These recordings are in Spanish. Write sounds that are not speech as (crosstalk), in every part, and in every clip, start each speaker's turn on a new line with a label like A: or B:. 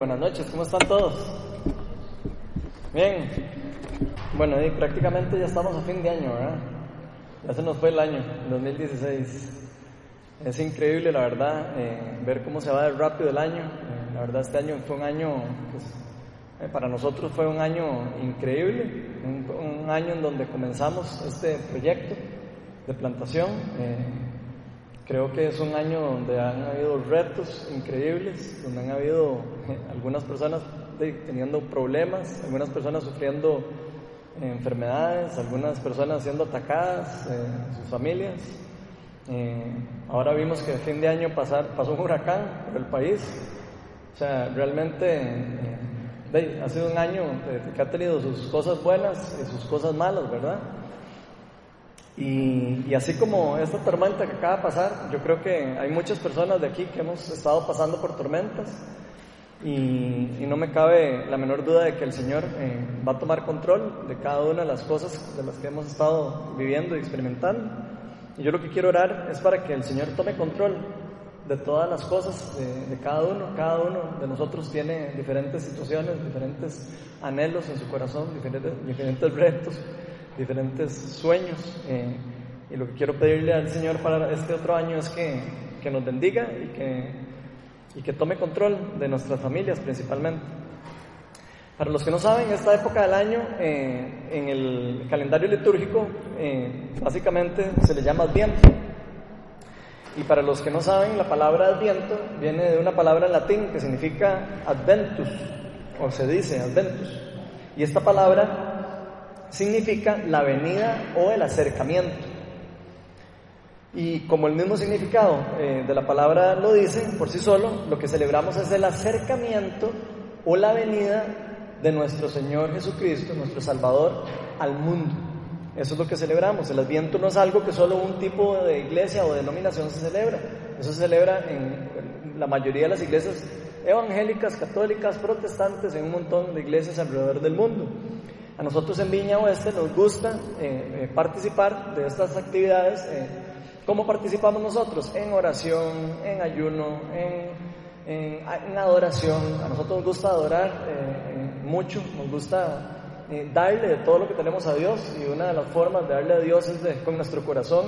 A: Buenas noches, ¿cómo están todos? Bien. Bueno, prácticamente ya estamos a fin de año, ¿verdad? Ya se nos fue el año, 2016. Es increíble, la verdad, eh, ver cómo se va rápido el año. Eh, la verdad, este año fue un año, pues, eh, para nosotros fue un año increíble, un, año en donde comenzamos este proyecto de plantación. Creo que es un año donde han habido retos increíbles, donde han habido (laughs) algunas personas teniendo problemas, algunas personas sufriendo eh, enfermedades, algunas personas siendo atacadas, eh, sus familias. ahora vimos que a fin de año pasar, pasó un huracán por el país. O sea, realmente ha sido un año que ha tenido sus cosas buenas y sus cosas malas, ¿verdad? Y, así como esta tormenta que acaba de pasar, yo creo que hay muchas personas de aquí que hemos estado pasando por tormentas y, no me cabe la menor duda de que el Señor eh, va a tomar control de cada una de las cosas de las que hemos estado viviendo y experimentando. Y yo lo que quiero orar es para que el Señor tome control de todas las cosas de, cada uno. Cada uno de nosotros tiene diferentes situaciones, diferentes anhelos en su corazón, diferentes, diferentes retos diferentes sueños. Eh, y lo que quiero pedirle al Señor para este otro año es que, que nos bendiga y que, y que tome control de nuestras familias principalmente. Para los que no saben, esta época del año eh, en el calendario litúrgico eh, básicamente se le llama Adviento. Y para los que no saben, la palabra Adviento viene de una palabra en latín que significa Adventus, o se dice Adventus. Y esta palabra significa la venida o el acercamiento. Y como el mismo significado eh, de la palabra lo dice por sí solo, lo que celebramos es el acercamiento o la venida de nuestro Señor Jesucristo, nuestro Salvador, al mundo. Eso es lo que celebramos. El Adviento no es algo que solo un tipo de iglesia o denominación se celebra. Eso se celebra en la mayoría de las iglesias evangélicas, católicas, protestantes, en un montón de iglesias alrededor del mundo. A nosotros en Viña Oeste nos gusta eh, eh, participar de estas actividades. Eh, ¿Cómo participamos nosotros? En oración, en ayuno, en, en, adoración. A nosotros nos gusta adorar mucho, nos gusta darle de todo lo que tenemos a Dios y una de las formas de darle a Dios es con nuestro corazón,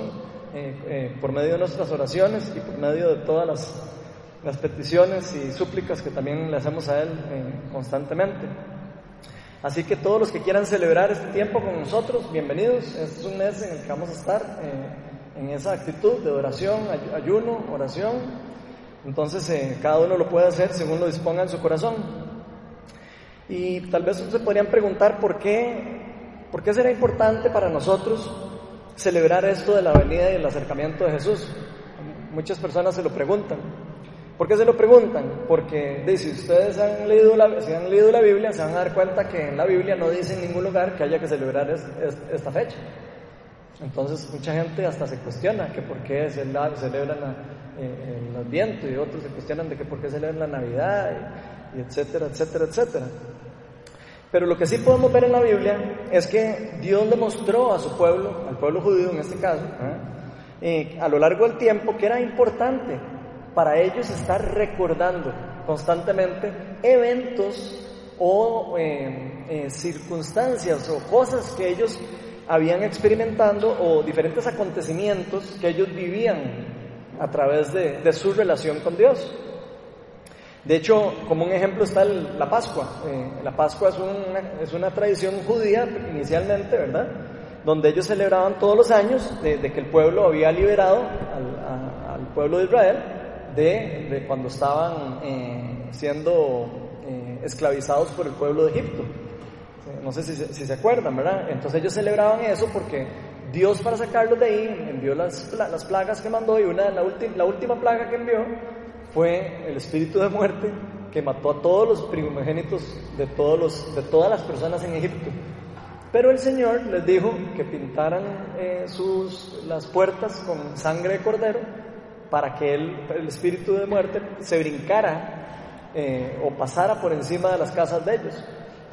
A: por medio de nuestras oraciones y por medio de todas las, las peticiones y súplicas que también le hacemos a Él constantemente. Así que todos los que quieran celebrar este tiempo con nosotros, bienvenidos. Este es un mes en el que vamos a estar eh, en esa actitud de oración, ayuno, oración. Entonces eh, cada uno lo puede hacer según lo disponga en su corazón. Y tal vez se podrían preguntar por qué, por qué será importante para nosotros celebrar esto de la venida y el acercamiento de Jesús. Muchas personas se lo preguntan. ¿Por qué se lo preguntan? Porque si ustedes han leído, la, han leído la Biblia, se van a dar cuenta que en la Biblia no dice en ningún lugar que haya que celebrar esta fecha. Entonces mucha gente hasta se cuestiona que por qué celebran eh, el Adviento y otros se cuestionan de que por qué celebran la Navidad y, etcétera, etcétera, etcétera. Pero lo que sí podemos ver en la Biblia es que Dios le mostró a su pueblo, al pueblo judío en este caso, ¿eh? a lo largo del tiempo que era importante para ellos estar recordando constantemente eventos o eh, eh, circunstancias o cosas que ellos habían experimentado o diferentes acontecimientos que ellos vivían a través de, su relación con Dios. De hecho, como un ejemplo está la Pascua. Eh, la Pascua es una, es una, tradición judía inicialmente, ¿verdad? Donde ellos celebraban todos los años de, que el pueblo había liberado al, pueblo de Israel de, cuando estaban eh, siendo eh, esclavizados por el pueblo de Egipto. No sé si, se acuerdan, ¿verdad? Entonces ellos celebraban eso porque Dios para sacarlos de ahí envió las, las plagas que mandó y una, la, la última plaga que envió fue el espíritu de muerte que mató a todos los primogénitos de, todos los, de todas las personas en Egipto. Pero el Señor les dijo que pintaran eh, sus, las puertas con sangre de cordero para que el, el espíritu de muerte se brincara eh, o pasara por encima de las casas de ellos.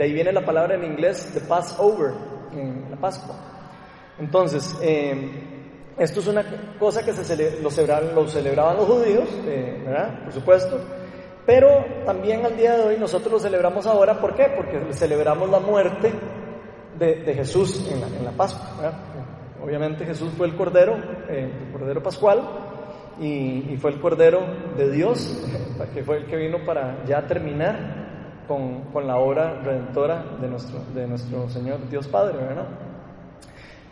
A: De ahí viene la palabra en inglés de Passover, la Pascua. Entonces, eh, esto es una cosa que se lo, celebraban, lo celebraban los judíos, eh, ¿verdad? Por supuesto, Pero también al día de hoy nosotros lo celebramos ahora, ¿por qué? Porque celebramos la muerte de, Jesús en la, Pascua. Obviamente Jesús fue el Cordero, eh, el Cordero Pascual, y, fue el Cordero de Dios, (laughs) que fue el que vino para ya terminar con, con la obra redentora de nuestro, de nuestro Señor Dios Padre, ¿verdad?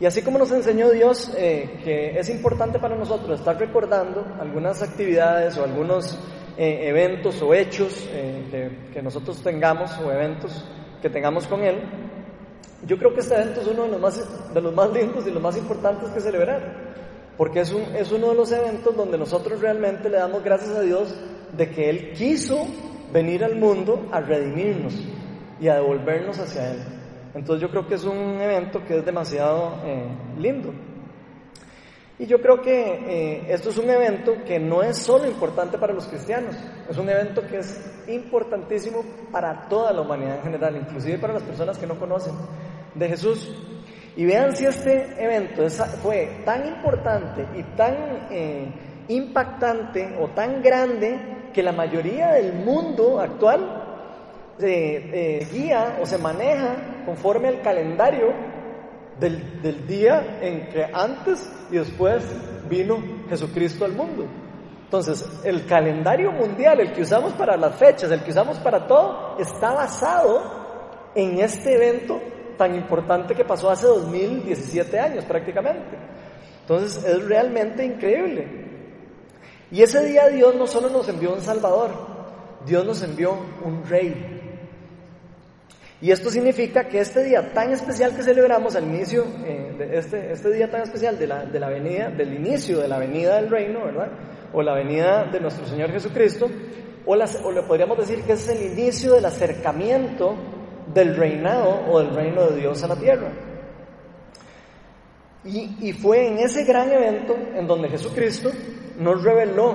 A: Y así como nos enseñó Dios eh, que es importante para nosotros estar recordando algunas actividades o algunos eh, eventos o hechos eh, que, nosotros tengamos o eventos que tengamos con Él, yo creo que este evento es uno de los más, de los más lindos y los más importantes que celebrar, porque es, un, es uno de los eventos donde nosotros realmente le damos gracias a Dios de que Él quiso venir al mundo a redimirnos y a devolvernos hacia Él. Entonces yo creo que es un evento que es demasiado eh, lindo. Y yo creo que eh, esto es un evento que no es solo importante para los cristianos, es un evento que es importantísimo para toda la humanidad en general, inclusive para las personas que no conocen de Jesús. Y vean si este evento fue tan importante y tan eh, impactante o tan grande que la mayoría del mundo actual se guía o se maneja conforme al calendario del, del, día en que antes y después vino Jesucristo al mundo. Entonces, el calendario mundial, el que usamos para las fechas, el que usamos para todo, está basado en este evento tan importante que pasó hace 2017 años prácticamente. Entonces, es realmente increíble. Y ese día Dios no solo nos envió un Salvador, Dios nos envió un Rey. Y esto significa que este día tan especial que celebramos al inicio, eh, de este, este día tan especial de la, de la venida, del inicio de la venida del reino, ¿verdad? O la venida de nuestro Señor Jesucristo, o, o le podríamos decir que es el inicio del acercamiento del reinado o del reino de Dios a la tierra. Y, fue en ese gran evento en donde Jesucristo nos reveló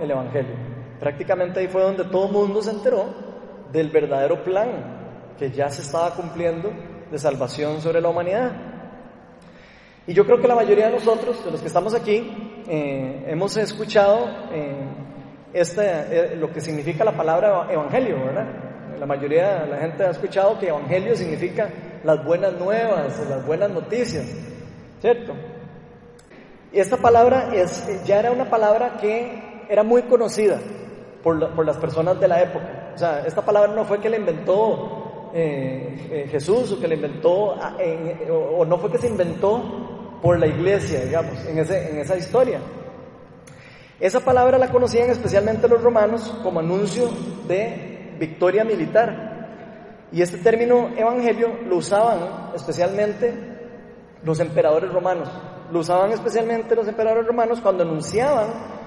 A: el Evangelio. Prácticamente ahí fue donde todo el mundo se enteró del verdadero plan que ya se estaba cumpliendo de salvación sobre la humanidad. Y yo creo que la mayoría de nosotros, de los que estamos aquí, eh, hemos escuchado este, lo que significa la palabra evangelio, ¿verdad? La mayoría de la gente ha escuchado que evangelio significa las buenas nuevas, las buenas noticias, ¿cierto? Y esta palabra es, ya era una palabra que era muy conocida por, por las personas de la época. O sea, esta palabra no fue que la inventó eh, eh, Jesús o que la inventó, ah, o, no fue que se inventó por la iglesia, digamos, en, ese, en esa historia. Esa palabra la conocían especialmente los romanos como anuncio de victoria militar. Y este término evangelio lo usaban especialmente los emperadores romanos. Lo usaban especialmente los emperadores romanos cuando anunciaban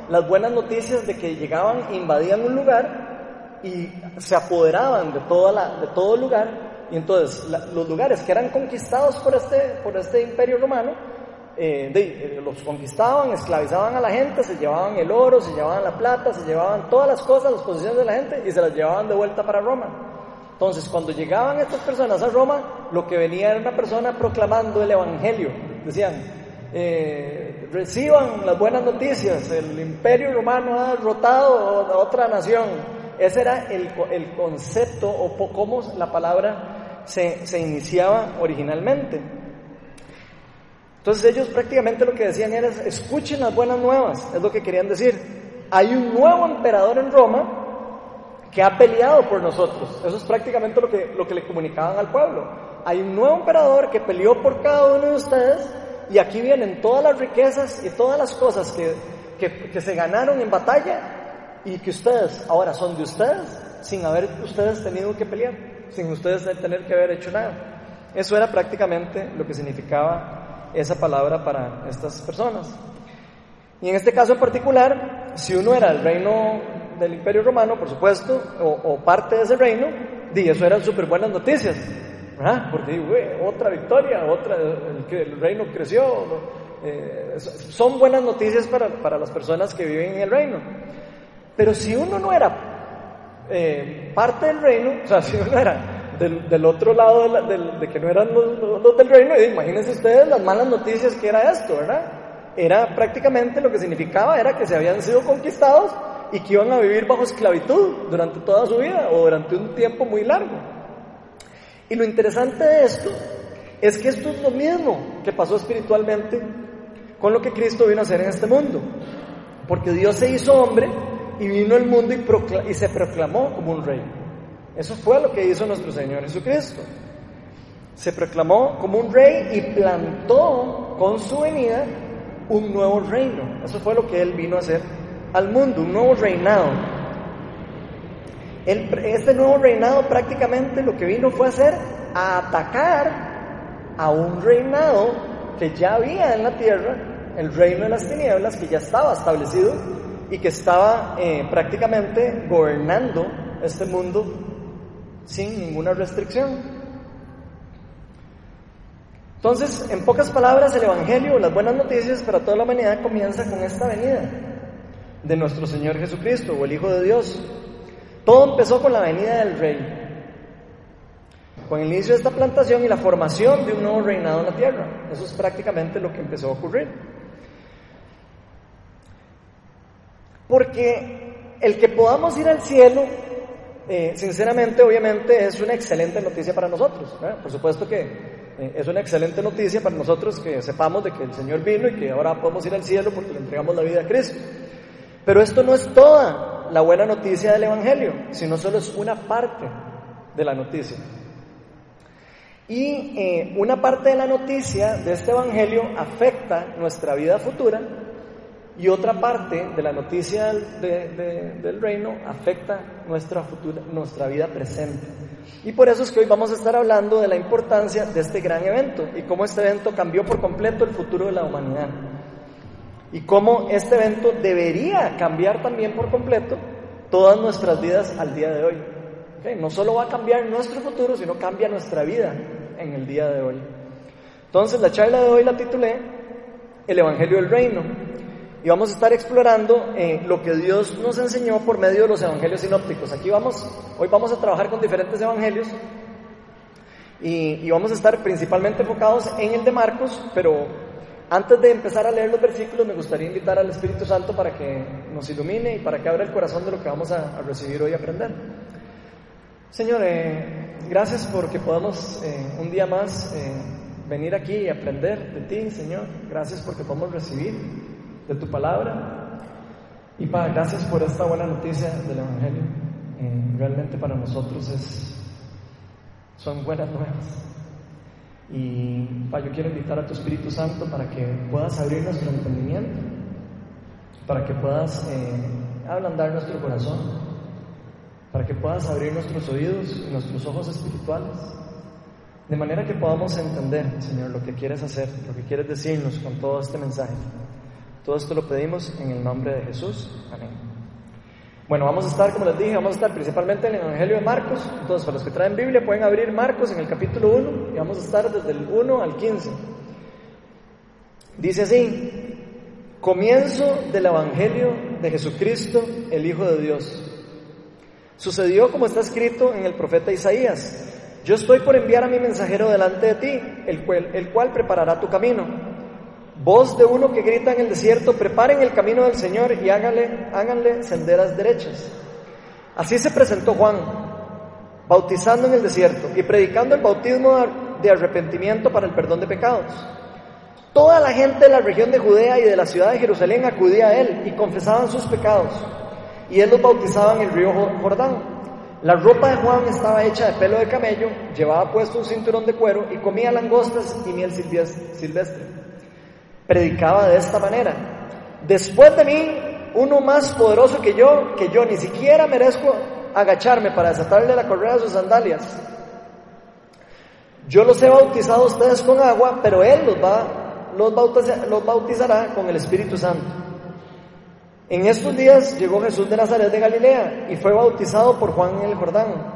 A: las buenas noticias de que llegaban invadían un lugar y se apoderaban de, toda la, de todo el lugar. Y entonces los lugares que eran conquistados por este, por este imperio romano, eh, eh, los conquistaban, esclavizaban a la gente, se llevaban el oro, se llevaban la plata, se llevaban todas las cosas, las posiciones de la gente y se las llevaban de vuelta para Roma. Entonces, cuando llegaban estas personas a Roma, lo que venía era una persona proclamando el Evangelio. Decían, eh, reciban las buenas noticias, el imperio romano ha derrotado a otra nación, ese era el, el concepto o cómo la palabra se, se iniciaba originalmente. Entonces ellos prácticamente lo que decían era, escuchen las buenas nuevas, es lo que querían decir. Hay un nuevo emperador en Roma que ha peleado por nosotros. Eso es prácticamente lo que, lo que le comunicaban al pueblo. Hay un nuevo emperador que peleó por cada uno de ustedes y aquí vienen todas las riquezas y todas las cosas que, que, que se ganaron en batalla y que ustedes ahora son de ustedes sin haber ustedes tenido que pelear, sin ustedes tener que haber hecho nada. Eso era prácticamente lo que significaba esa palabra para estas personas. Y en este caso en particular, si uno era el reino del Imperio Romano, por supuesto, o, parte de ese reino, di, eso eran súper buenas noticias, ¿verdad? Porque otra victoria, otra, el, el reino creció, eh, son buenas noticias para, para las personas que viven en el reino. Pero si uno no era eh, parte del reino, o sea, (laughs) si uno era del, otro lado de, que no eran los, del reino, imagínense ustedes las malas noticias que era esto, ¿verdad? Era prácticamente lo que significaba era que se habían sido conquistados y que iban a vivir bajo esclavitud durante toda su vida o durante un tiempo muy largo. Y lo interesante de esto es que esto es lo mismo que pasó espiritualmente con lo que Cristo vino a hacer en este mundo. Porque Dios se hizo hombre y vino al mundo y, y se proclamó como un rey. Eso fue lo que hizo nuestro Señor Jesucristo. Se proclamó como un rey y plantó con su venida un nuevo reino. Eso fue lo que Él vino a hacer al mundo, un nuevo reinado. este nuevo reinado prácticamente lo que vino fue a hacer a atacar a un reinado que ya había en la tierra, el reino de las tinieblas, que ya estaba establecido y que estaba eh, prácticamente gobernando este mundo sin ninguna restricción. Entonces, en pocas palabras, el Evangelio, las buenas noticias para toda la humanidad comienza con esta venida de nuestro Señor Jesucristo o el Hijo de Dios. Todo empezó con la venida del Rey, con el inicio de esta plantación y la formación de un nuevo reinado en la tierra. Eso es prácticamente lo que empezó a ocurrir. Porque el que podamos ir al cielo, eh, sinceramente, obviamente, es una excelente noticia para nosotros. Por supuesto que eh, es una excelente noticia para nosotros que sepamos de que el Señor vino y que ahora podemos ir al cielo porque le entregamos la vida a Cristo. Pero esto no es toda la buena noticia del Evangelio, sino solo es una parte de la noticia. Y eh, una parte de la noticia de este Evangelio afecta nuestra vida futura y otra parte de la noticia del reino afecta nuestra, futura, nuestra vida presente. Y por eso es que hoy vamos a estar hablando de la importancia de este gran evento y cómo este evento cambió por completo el futuro de la humanidad y cómo este evento debería cambiar también por completo todas nuestras vidas al día de hoy. No solo va a cambiar nuestro futuro, sino cambia nuestra vida en el día de hoy. Entonces la charla de hoy la titulé El Evangelio del Reino y vamos a estar explorando eh, lo que Dios nos enseñó por medio de los evangelios sinópticos. Aquí vamos, hoy vamos a trabajar con diferentes evangelios y, y vamos a estar principalmente enfocados en el de Marcos, pero antes de empezar a leer los versículos, me gustaría invitar al Espíritu Santo para que nos ilumine y para que abra el corazón de lo que vamos a, recibir hoy y aprender. Señor, eh, gracias porque podamos eh, un día más eh, venir aquí y aprender de ti, Señor. Gracias porque podemos recibir de tu palabra. Y Padre, gracias por esta buena noticia del Evangelio. realmente para nosotros es, son buenas nuevas. Y yo quiero invitar a tu Espíritu Santo para que puedas abrir nuestro entendimiento, para que puedas eh, ablandar nuestro corazón, para que puedas abrir nuestros oídos y nuestros ojos espirituales, de manera que podamos entender, Señor, lo que quieres hacer, lo que quieres decirnos con todo este mensaje. Todo esto lo pedimos en el nombre de Jesús. Amén. Bueno, vamos a estar, como les dije, vamos a estar principalmente en el Evangelio de Marcos. Entonces, para los que traen Biblia, pueden abrir Marcos en el capítulo 1 y vamos a estar desde el 1 al 15. Dice así, comienzo del Evangelio de Jesucristo, el Hijo de Dios. Sucedió como está escrito en el profeta Isaías. Yo estoy por enviar a mi mensajero delante de ti, el cual, el cual preparará tu camino. Voz de uno que grita en el desierto, preparen el camino del Señor y háganle, háganle senderas derechas. Así se presentó Juan, bautizando en el desierto y predicando el bautismo de arrepentimiento para el perdón de pecados. Toda la gente de la región de Judea y de la ciudad de Jerusalén acudía a él y confesaban sus pecados. Y él los bautizaba en el río Jordán. La ropa de Juan estaba hecha de pelo de camello, llevaba puesto un cinturón de cuero y comía langostas y miel silvestre predicaba de esta manera. Después de mí, uno más poderoso que yo, que yo ni siquiera merezco agacharme para desatarle la correa de sus sandalias. Yo los he bautizado a ustedes con agua, pero Él los, va, los, los bautizará con el Espíritu Santo. En estos días llegó Jesús de Nazaret de Galilea y fue bautizado por Juan en el Jordán.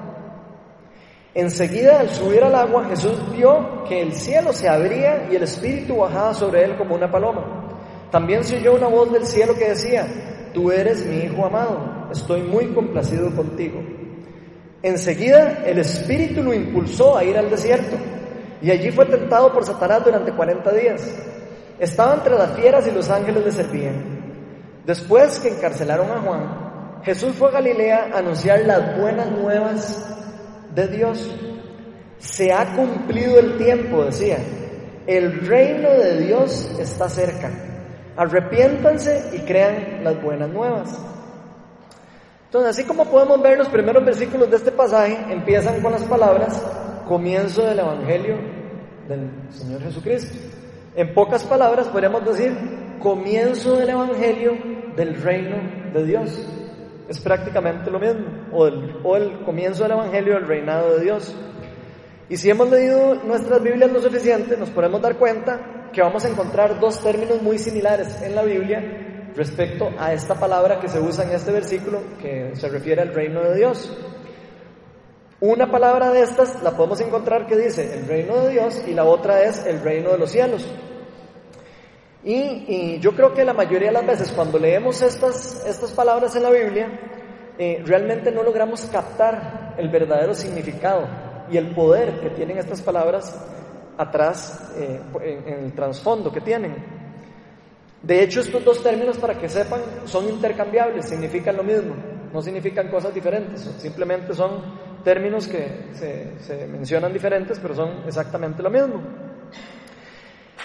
A: Enseguida, al subir al agua, Jesús vio que el cielo se abría y el Espíritu bajaba sobre él como una paloma. También se oyó una voz del cielo que decía, Tú eres mi Hijo amado, estoy muy complacido contigo. Enseguida, el Espíritu lo impulsó a ir al desierto y allí fue tentado por Satanás durante 40 días. Estaba entre las fieras y los ángeles le servían. Después que encarcelaron a Juan, Jesús fue a Galilea a anunciar las buenas nuevas de Dios. Se ha cumplido el tiempo, decía. El reino de Dios está cerca. Arrepiéntanse y crean las buenas nuevas. Entonces, así como podemos ver los primeros versículos de este pasaje, empiezan con las palabras comienzo del Evangelio del Señor Jesucristo. En pocas palabras podríamos decir comienzo del Evangelio del reino de Dios. Es prácticamente lo mismo, o el, comienzo del Evangelio del reinado de Dios. Y si hemos leído nuestras Biblias lo suficiente, nos podemos dar cuenta que vamos a encontrar dos términos muy similares en la Biblia respecto a esta palabra que se usa en este versículo que se refiere al reino de Dios. Una palabra de estas la podemos encontrar que dice el reino de Dios y la otra es el reino de los cielos. Y, yo creo que la mayoría de las veces cuando leemos estas, estas palabras en la Biblia, eh, realmente no logramos captar el verdadero significado y el poder que tienen estas palabras atrás, eh, en, el trasfondo que tienen. De hecho, estos dos términos, para que sepan, son intercambiables, significan lo mismo, no significan cosas diferentes, simplemente son términos que se, mencionan diferentes, pero son exactamente lo mismo.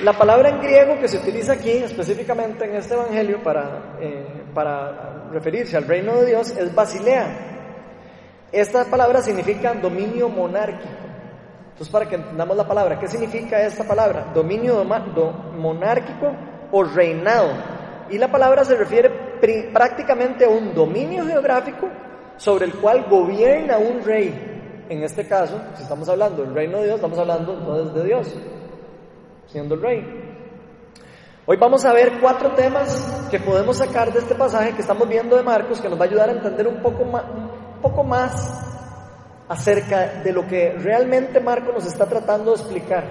A: La palabra en griego que se utiliza aquí, específicamente en este Evangelio, para, eh, para referirse al reino de Dios, es basilea. Esta palabra significa dominio monárquico. Entonces, para que entendamos la palabra, ¿qué significa esta palabra? Dominio monárquico o reinado. Y la palabra se refiere prácticamente a un dominio geográfico sobre el cual gobierna un rey. En este caso, si estamos hablando del reino de Dios, estamos hablando no desde Dios, siendo el rey. Hoy vamos a ver cuatro temas que podemos sacar de este pasaje que estamos viendo de Marcos, que nos va a ayudar a entender un poco más, acerca de lo que realmente Marcos nos está tratando de explicar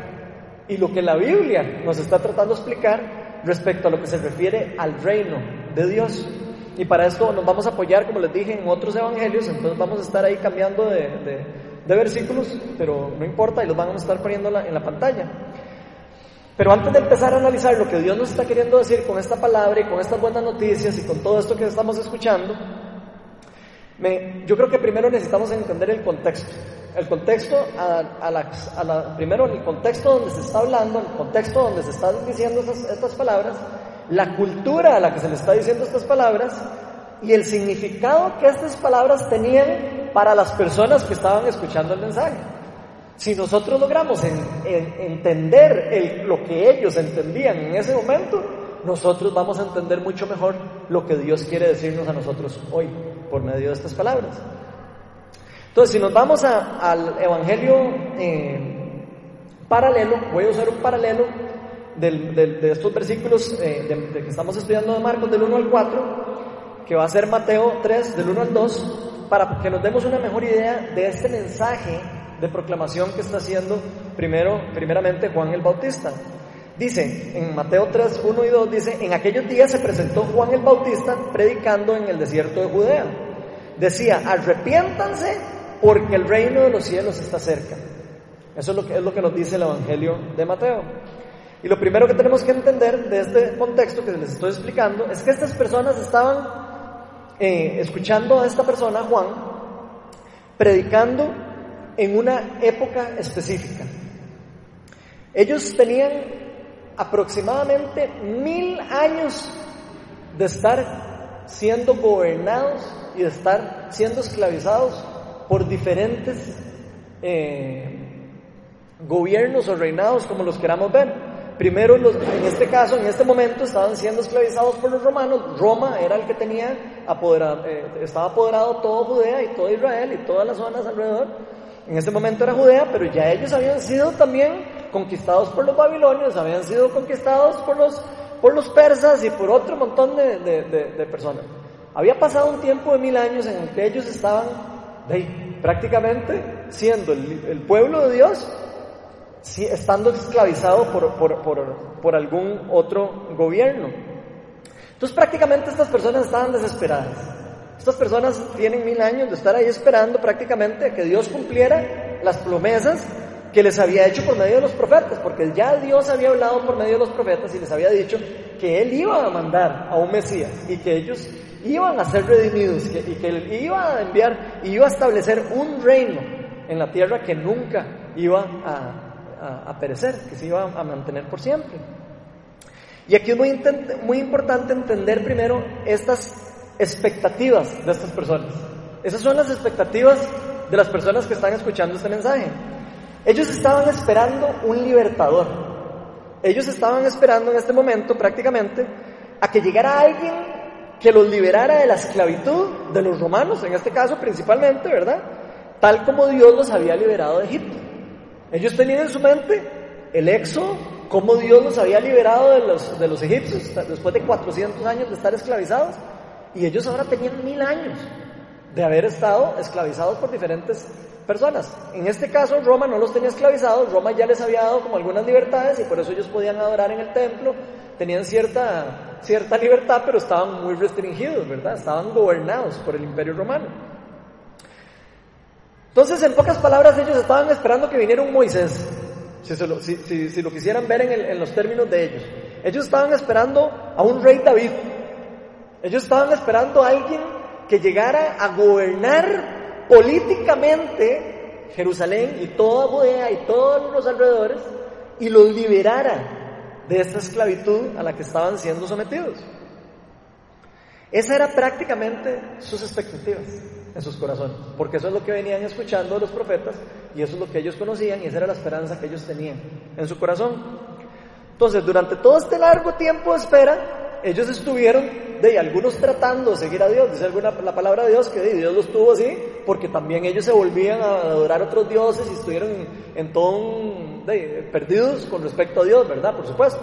A: y lo que la Biblia nos está tratando de explicar respecto a lo que se refiere al reino de Dios. Y para esto nos vamos a apoyar, como les dije, en otros evangelios, entonces vamos a estar ahí cambiando de, versículos, pero no importa, y los vamos a estar poniendo en la pantalla. Pero antes de empezar a analizar lo que Dios nos está queriendo decir con esta palabra y con estas buenas noticias y con todo esto que estamos escuchando, yo creo que primero necesitamos entender el contexto. El contexto, a, la, primero el contexto donde se está hablando, el contexto donde se están diciendo estas palabras, la cultura a la que se le está diciendo estas palabras y el significado que estas palabras tenían para las personas que estaban escuchando el mensaje. Si nosotros logramos entender lo que ellos entendían en ese momento, nosotros vamos a entender mucho mejor lo que Dios quiere decirnos a nosotros hoy por medio de estas palabras. Entonces, si nos vamos al Evangelio eh, paralelo, voy a usar un paralelo de estos versículos eh, que estamos estudiando de Marcos del 1 al 4, que va a ser Mateo 3 del 1 al 2, para que nos demos una mejor idea de este mensaje de proclamación que está haciendo primero, primeramente Juan el Bautista. Dice en Mateo 3, 1 y 2, dice, en aquellos días se presentó Juan el Bautista predicando en el desierto de Judea. Decía, arrepiéntanse porque el reino de los cielos está cerca. Eso es lo que, es lo que nos dice el Evangelio de Mateo. Y lo primero que tenemos que entender de este contexto que les estoy explicando es que estas personas estaban eh, escuchando a esta persona, Juan, predicando en una época específica. Ellos tenían aproximadamente mil años de estar siendo gobernados y de estar siendo esclavizados por diferentes eh, gobiernos o reinados, como los queramos ver. Primero, en este caso, en este momento, estaban siendo esclavizados por los romanos. Roma era el que tenía apoderado, eh, estaba apoderado todo Judea y todo Israel y todas las zonas alrededor. En ese momento era Judea, pero ya ellos habían sido también conquistados por los babilonios, habían sido conquistados por los, por los persas y por otro montón de, personas. Había pasado un tiempo de mil años en el que ellos estaban prácticamente siendo el pueblo de Dios estando esclavizado por, algún otro gobierno. Entonces prácticamente estas personas estaban desesperadas. Estas personas tienen mil años de estar ahí esperando prácticamente que Dios cumpliera las promesas que les había hecho por medio de los profetas, porque ya Dios había hablado por medio de los profetas y les había dicho que Él iba a mandar a un Mesías y que ellos iban a ser redimidos y que iba a enviar, y iba a establecer un reino en la tierra que nunca iba a, a perecer, que se iba a mantener por siempre. Y aquí es muy, muy importante entender primero estas expectativas de estas personas. Esas son las expectativas de las personas que están escuchando este mensaje. Ellos estaban esperando un libertador. Ellos estaban esperando en este momento prácticamente a que llegara alguien que los liberara de la esclavitud de los romanos, en este caso principalmente, ¿verdad? Tal como Dios los había liberado de Egipto. Ellos tenían en su mente el éxodo, cómo Dios los había liberado de los, de los egipcios después de 400 años de estar esclavizados, y ellos ahora tenían mil años de haber estado esclavizados por diferentes personas. En este caso, Roma no los tenía esclavizados, Roma ya les había dado como algunas libertades y por eso ellos podían adorar en el templo, tenían cierta, cierta libertad, pero estaban muy restringidos, ¿verdad? Estaban gobernados por el imperio romano. Entonces, en pocas palabras, ellos estaban esperando que viniera un Moisés, si, lo, si, lo, quisieran ver en, en los términos de ellos. Ellos estaban esperando a un rey David. Ellos estaban esperando a alguien que llegara a gobernar políticamente Jerusalén y toda Judea y todos los alrededores y los liberara de esta esclavitud a la que estaban siendo sometidos. Esa era prácticamente sus expectativas en sus corazones, porque eso es lo que venían escuchando los profetas y eso es lo que ellos conocían y esa era la esperanza que ellos tenían en su corazón. Entonces, durante todo este largo tiempo de espera, ellos estuvieron, de algunos tratando de seguir a Dios, dice alguna, la palabra de Dios que Dios los tuvo así, porque también ellos se volvían a adorar a otros dioses y estuvieron en, todo un, perdidos con respecto a Dios, ¿verdad? Por supuesto.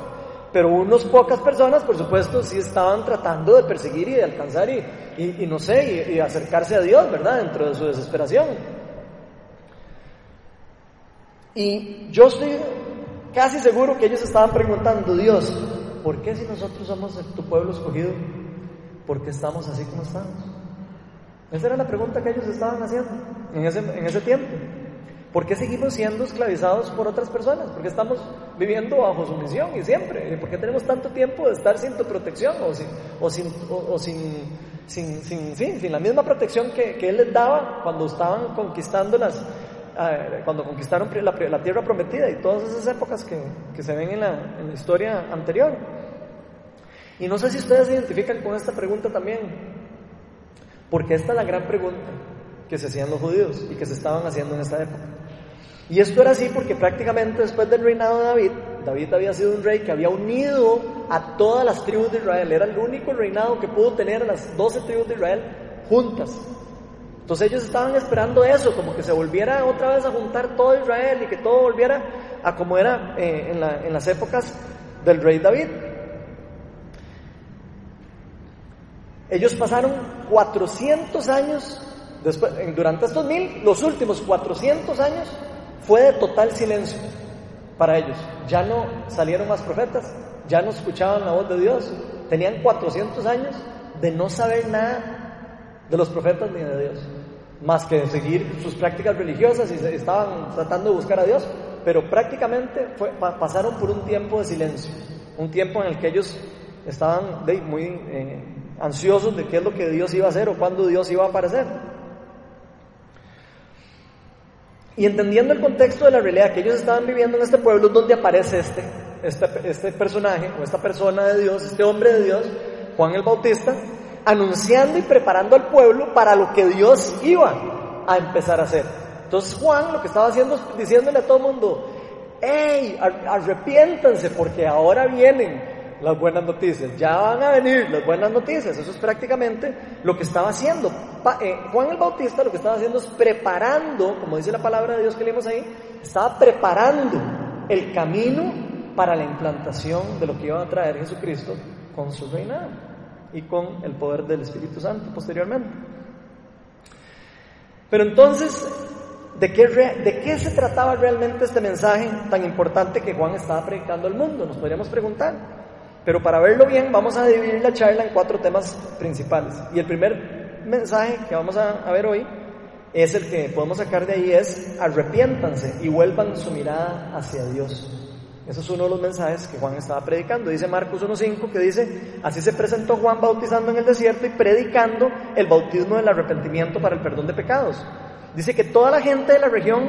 A: Pero unas pocas personas, por supuesto, sí estaban tratando de perseguir y de alcanzar y, y, no sé, y, y acercarse a Dios, ¿verdad? Dentro de su desesperación. Y yo estoy casi seguro que ellos estaban preguntando, Dios, ¿por qué si nosotros somos tu pueblo escogido, por qué estamos así como estamos? Esa era la pregunta que ellos estaban haciendo en ese, en ese tiempo. ¿Por qué seguimos siendo esclavizados por otras personas? ¿Por qué estamos viviendo bajo su misión y siempre? ¿Por qué tenemos tanto tiempo de estar sin tu protección o sin, o sin, o, sin, sin, sin, sin, la misma protección que, que Él les daba cuando estaban conquistando las, cuando conquistaron la, tierra prometida y todas esas épocas que, que se ven en la, en historia anterior. Y no sé si ustedes se identifican con esta pregunta también, porque esta es la gran pregunta que se hacían los judíos y que se estaban haciendo en esta época. Y esto era así porque prácticamente después del reinado de David, David había sido un rey que había unido a todas las tribus de Israel, era el único reinado que pudo tener a las doce tribus de Israel juntas, entonces ellos estaban esperando eso, como que se volviera otra vez a juntar todo Israel y que todo volviera a como era eh, en, las épocas del rey David. Ellos pasaron 400 años, después, durante estos mil, los últimos 400 años fue de total silencio para ellos. Ya no salieron más profetas, ya no escuchaban la voz de Dios. Tenían 400 años de no saber nada de los profetas ni de Dios, más que seguir sus prácticas religiosas y estaban tratando de buscar a Dios, pero prácticamente pasaron por un tiempo de silencio, un tiempo en el que ellos estaban muy eh, ansiosos de qué es lo que Dios iba a hacer o cuándo Dios iba a aparecer. Y entendiendo el contexto de la realidad que ellos estaban viviendo en este pueblo, donde aparece este, este, este personaje o esta persona de Dios, este hombre de Dios, Juan el Bautista, anunciando y preparando al pueblo para lo que Dios iba a empezar a hacer. Entonces Juan lo que estaba haciendo es diciéndole a todo el mundo, hey, arrepiéntanse porque ahora vienen las buenas noticias, ya van a venir las buenas noticias. Eso es prácticamente lo que estaba haciendo. Eh, Juan el Bautista lo que estaba haciendo es preparando, como dice la palabra de Dios que leímos ahí, estaba preparando el camino para la implantación de lo que iba a traer Jesucristo con su reinado y con el poder del Espíritu Santo posteriormente. Pero entonces, ¿de qué, ¿de qué se trataba realmente este mensaje tan importante que Juan estaba predicando al mundo? Nos podríamos preguntar. Pero para verlo bien, vamos a dividir la charla en cuatro temas principales. Y el primer mensaje que vamos a, a ver hoy es el que podemos sacar de ahí es arrepiéntanse y vuelvan su mirada hacia Dios. Ese es uno de los mensajes que Juan estaba predicando. Dice Marcos 1.5 que dice, así se presentó Juan bautizando en el desierto y predicando el bautismo del arrepentimiento para el perdón de pecados. Dice que toda la gente de la región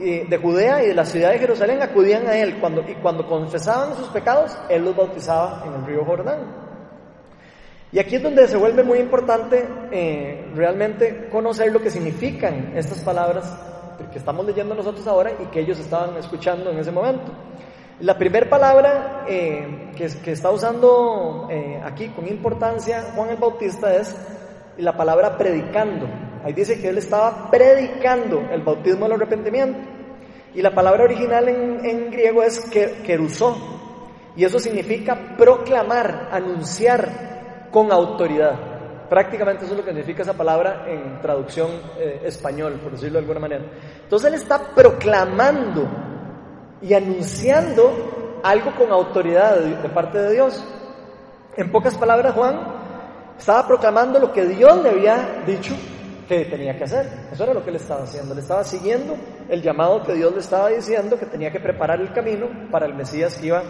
A: eh, de Judea y de la ciudad de Jerusalén acudían a él cuando, y cuando confesaban sus pecados, él los bautizaba en el río Jordán. Y aquí es donde se vuelve muy importante eh, realmente conocer lo que significan estas palabras que estamos leyendo nosotros ahora y que ellos estaban escuchando en ese momento. La primera palabra eh, que, está usando eh, aquí con importancia Juan el Bautista es la palabra predicando. Ahí dice que él estaba predicando el bautismo del arrepentimiento. Y la palabra original en, griego es querusó. Y eso significa proclamar, anunciar con autoridad. Prácticamente eso es lo que significa esa palabra en traducción eh, español, por decirlo de alguna manera. Entonces él está proclamando y anunciando algo con autoridad de, parte de Dios. En pocas palabras, Juan estaba proclamando lo que Dios le había dicho que tenía que hacer. Eso era lo que él estaba haciendo. Le estaba siguiendo el llamado que Dios le estaba diciendo, que tenía que preparar el camino para el Mesías que iba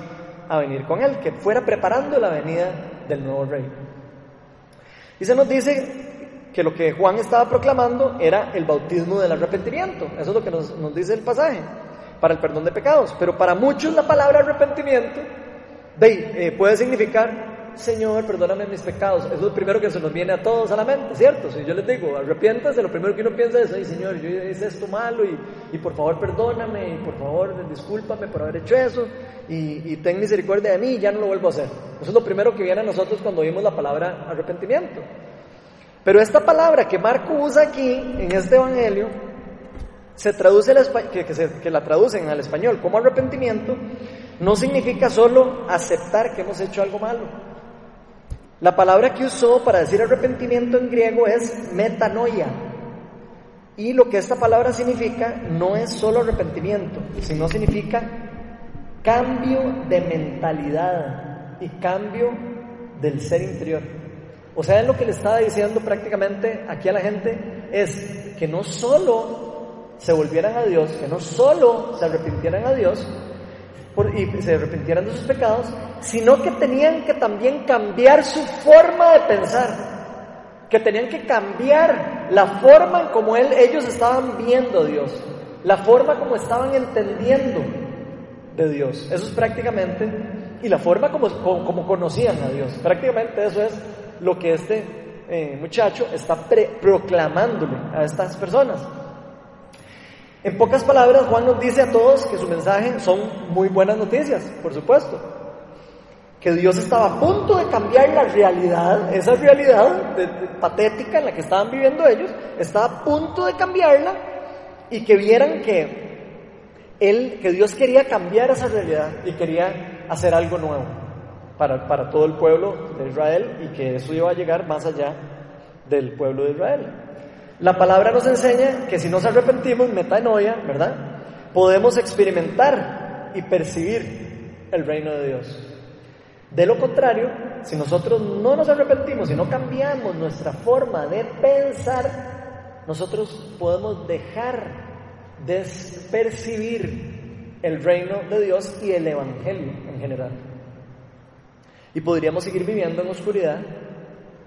A: a venir con él, que fuera preparando la venida del nuevo rey. Y se nos dice que lo que Juan estaba proclamando era el bautismo del arrepentimiento. Eso es lo que nos, nos dice el pasaje para el perdón de pecados. Pero para muchos la palabra arrepentimiento eh, puede significar, Señor, perdóname mis pecados. Es lo primero que se nos viene a todos a la mente, ¿cierto? Si yo les digo, arrepiéntase, lo primero que uno piensa es, ay Señor, yo hice esto malo y, y por favor perdóname y por favor discúlpame por haber hecho eso y, y ten misericordia de mí y ya no lo vuelvo a hacer. Eso es lo primero que viene a nosotros cuando oímos la palabra arrepentimiento. Pero esta palabra que Marco usa aquí en este Evangelio se traduce que, que, la traducen al español como arrepentimiento, no significa solo aceptar que hemos hecho algo malo. La palabra que usó para decir arrepentimiento en griego es metanoia. Y lo que esta palabra significa no es solo arrepentimiento, sino significa cambio de mentalidad y cambio del ser interior. O sea, lo que le estaba diciendo prácticamente aquí a la gente es que no solo se volvieran a Dios, que no solo se arrepintieran a Dios y se arrepintieran de sus pecados, sino que tenían que también cambiar su forma de pensar, que tenían que cambiar la forma en como él, ellos estaban viendo a Dios, la forma como estaban entendiendo de Dios. Eso es prácticamente, y la forma como, como, conocían a Dios. Prácticamente eso es lo que este eh, muchacho está proclamándole a estas personas. En pocas palabras, Juan nos dice a todos que su mensaje son muy buenas noticias, por supuesto. Que Dios estaba a punto de cambiar la realidad, esa realidad patética en la que estaban viviendo ellos, estaba a punto de cambiarla y que vieran que él, que Dios quería cambiar esa realidad y quería hacer algo nuevo para, para todo el pueblo de Israel y que eso iba a llegar más allá del pueblo de Israel. La palabra nos enseña que si nos arrepentimos, metanoia, ¿verdad? Podemos experimentar y percibir el reino de Dios. De lo contrario, si nosotros no nos arrepentimos y no cambiamos nuestra forma de pensar, nosotros podemos dejar de percibir el reino de Dios y el Evangelio en general. Y podríamos seguir viviendo en oscuridad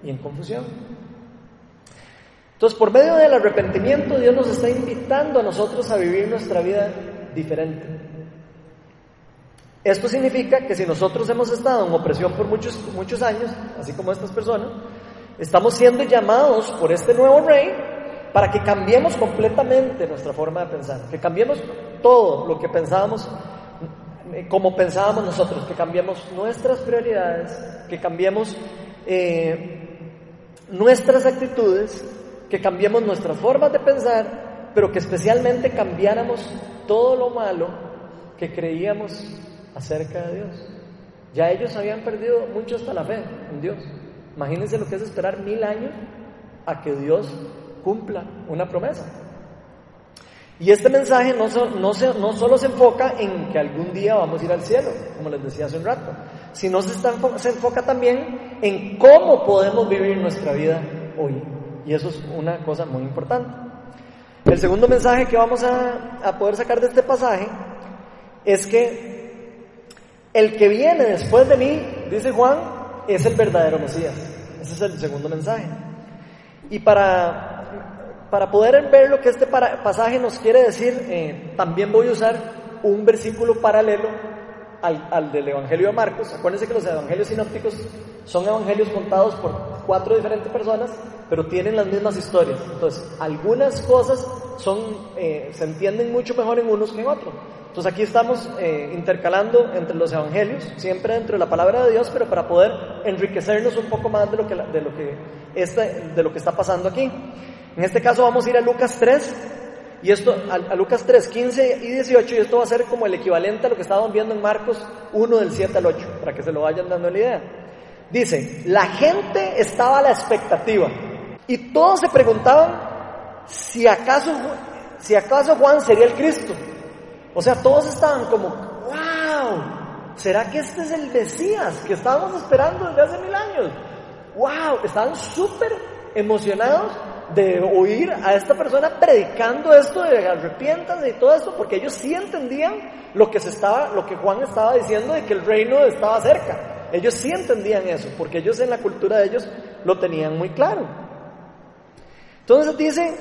A: y en confusión. Entonces, por medio del arrepentimiento, Dios nos está invitando a nosotros a vivir nuestra vida diferente. Esto significa que si nosotros hemos estado en opresión por muchos, muchos años, así como estas personas, estamos siendo llamados por este nuevo rey para que cambiemos completamente nuestra forma de pensar, que cambiemos todo lo que pensábamos, como pensábamos nosotros, que cambiemos nuestras prioridades, que cambiemos eh, nuestras actitudes que cambiemos nuestras formas de pensar, pero que especialmente cambiáramos todo lo malo que creíamos acerca de Dios. Ya ellos habían perdido mucho hasta la fe en Dios. Imagínense lo que es esperar mil años a que Dios cumpla una promesa. Y este mensaje no, solo se enfoca en que algún día vamos a ir al cielo, como les decía hace un rato, sino se enfoca también en cómo podemos vivir nuestra vida hoy. Y eso es una cosa muy importante. El segundo mensaje que vamos a, poder sacar de este pasaje es que El que viene después de mí, dice Juan, es el verdadero Mesías. Ese es el segundo mensaje. Y para, para poder ver lo que este pasaje nos quiere decir, eh, también voy a usar un versículo paralelo al, al, del Evangelio de Marcos. Acuérdense que los evangelios sinópticos son evangelios contados por cuatro diferentes personas, pero tienen las mismas historias. Entonces, algunas cosas son, eh, se entienden mucho mejor en unos que en otros. Entonces aquí estamos eh, intercalando entre los evangelios, siempre dentro de la palabra de Dios, pero para poder enriquecernos un poco más de lo que, de lo que, este, de lo que está pasando aquí. En este caso vamos a ir a Lucas 3, y esto, a, Lucas 3, 15 y 18, y esto va a ser como el equivalente a lo que estábamos viendo en Marcos 1 del 7 al 8, para que se lo vayan dando la idea. Dice, la gente estaba a la expectativa y todos se preguntaban si acaso, si acaso Juan sería el Cristo. O sea, todos estaban como, wow, ¿será que este es el Mesías que estábamos esperando desde hace mil años? Wow, estaban súper emocionados de oír a esta persona predicando esto de arrepientas y todo esto, porque ellos sí entendían lo que se estaba, lo que Juan estaba diciendo de que el reino estaba cerca. Ellos sí entendían eso, porque ellos en la cultura de ellos lo tenían muy claro. Entonces dice,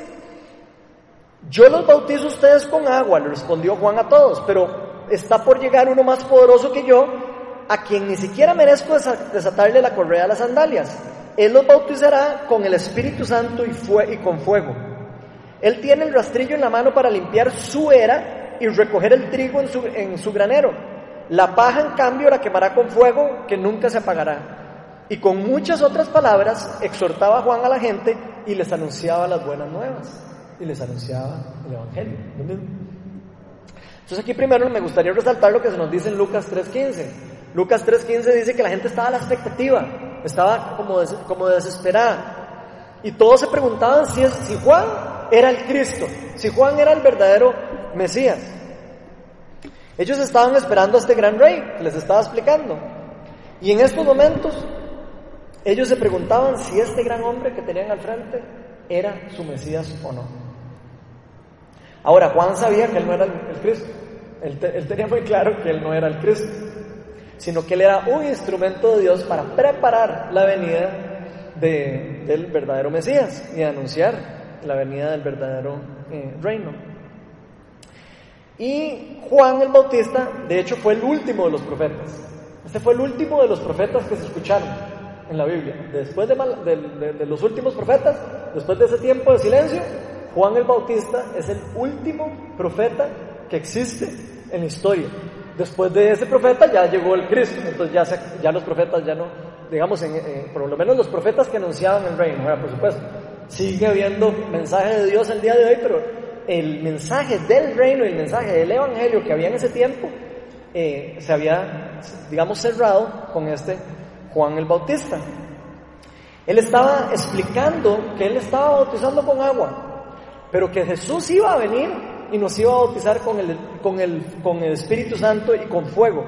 A: yo los bautizo a ustedes con agua, le respondió Juan a todos, pero está por llegar uno más poderoso que yo, a quien ni siquiera merezco desatarle la correa de las sandalias. Él los bautizará con el Espíritu Santo y, y con fuego. Él tiene el rastrillo en la mano para limpiar su era y recoger el trigo en su, en su granero. La paja, en cambio, la quemará con fuego que nunca se apagará. Y con muchas otras palabras exhortaba a Juan a la gente y les anunciaba las buenas nuevas y les anunciaba el Evangelio. Entonces aquí primero me gustaría resaltar lo que se nos dice en Lucas 3.15. Lucas 3.15 dice que la gente estaba a la expectativa, estaba como, como desesperada. Y todos se preguntaban si, si Juan era el Cristo, si Juan era el verdadero Mesías. Ellos estaban esperando a este gran rey que les estaba explicando. Y en estos momentos ellos se preguntaban si este gran hombre que tenían al frente era su Mesías o no. Ahora, Juan sabía que él no era el, Cristo. Él, tenía muy claro que él no era el Cristo, sino que él era un instrumento de Dios para preparar la venida del verdadero Mesías y anunciar la venida del verdadero eh, reino. Y Juan el Bautista, de hecho, fue el último de los profetas. Este fue el último de los profetas que se escucharon en la Biblia. Después de los últimos profetas, después de ese tiempo de silencio, Juan el Bautista es el último profeta que existe en la historia. Después de ese profeta ya llegó el Cristo, entonces ya, los profetas ya no, digamos, en, por lo menos los profetas que anunciaban el reino, por supuesto, sigue habiendo mensaje de Dios el día de hoy, pero el mensaje del reino y el mensaje del Evangelio que había en ese tiempo eh, se había, digamos, cerrado con este Juan el Bautista. Él estaba explicando que él estaba bautizando con agua, pero que Jesús iba a venir y nos iba a bautizar con el, con el, con el Espíritu Santo y con fuego.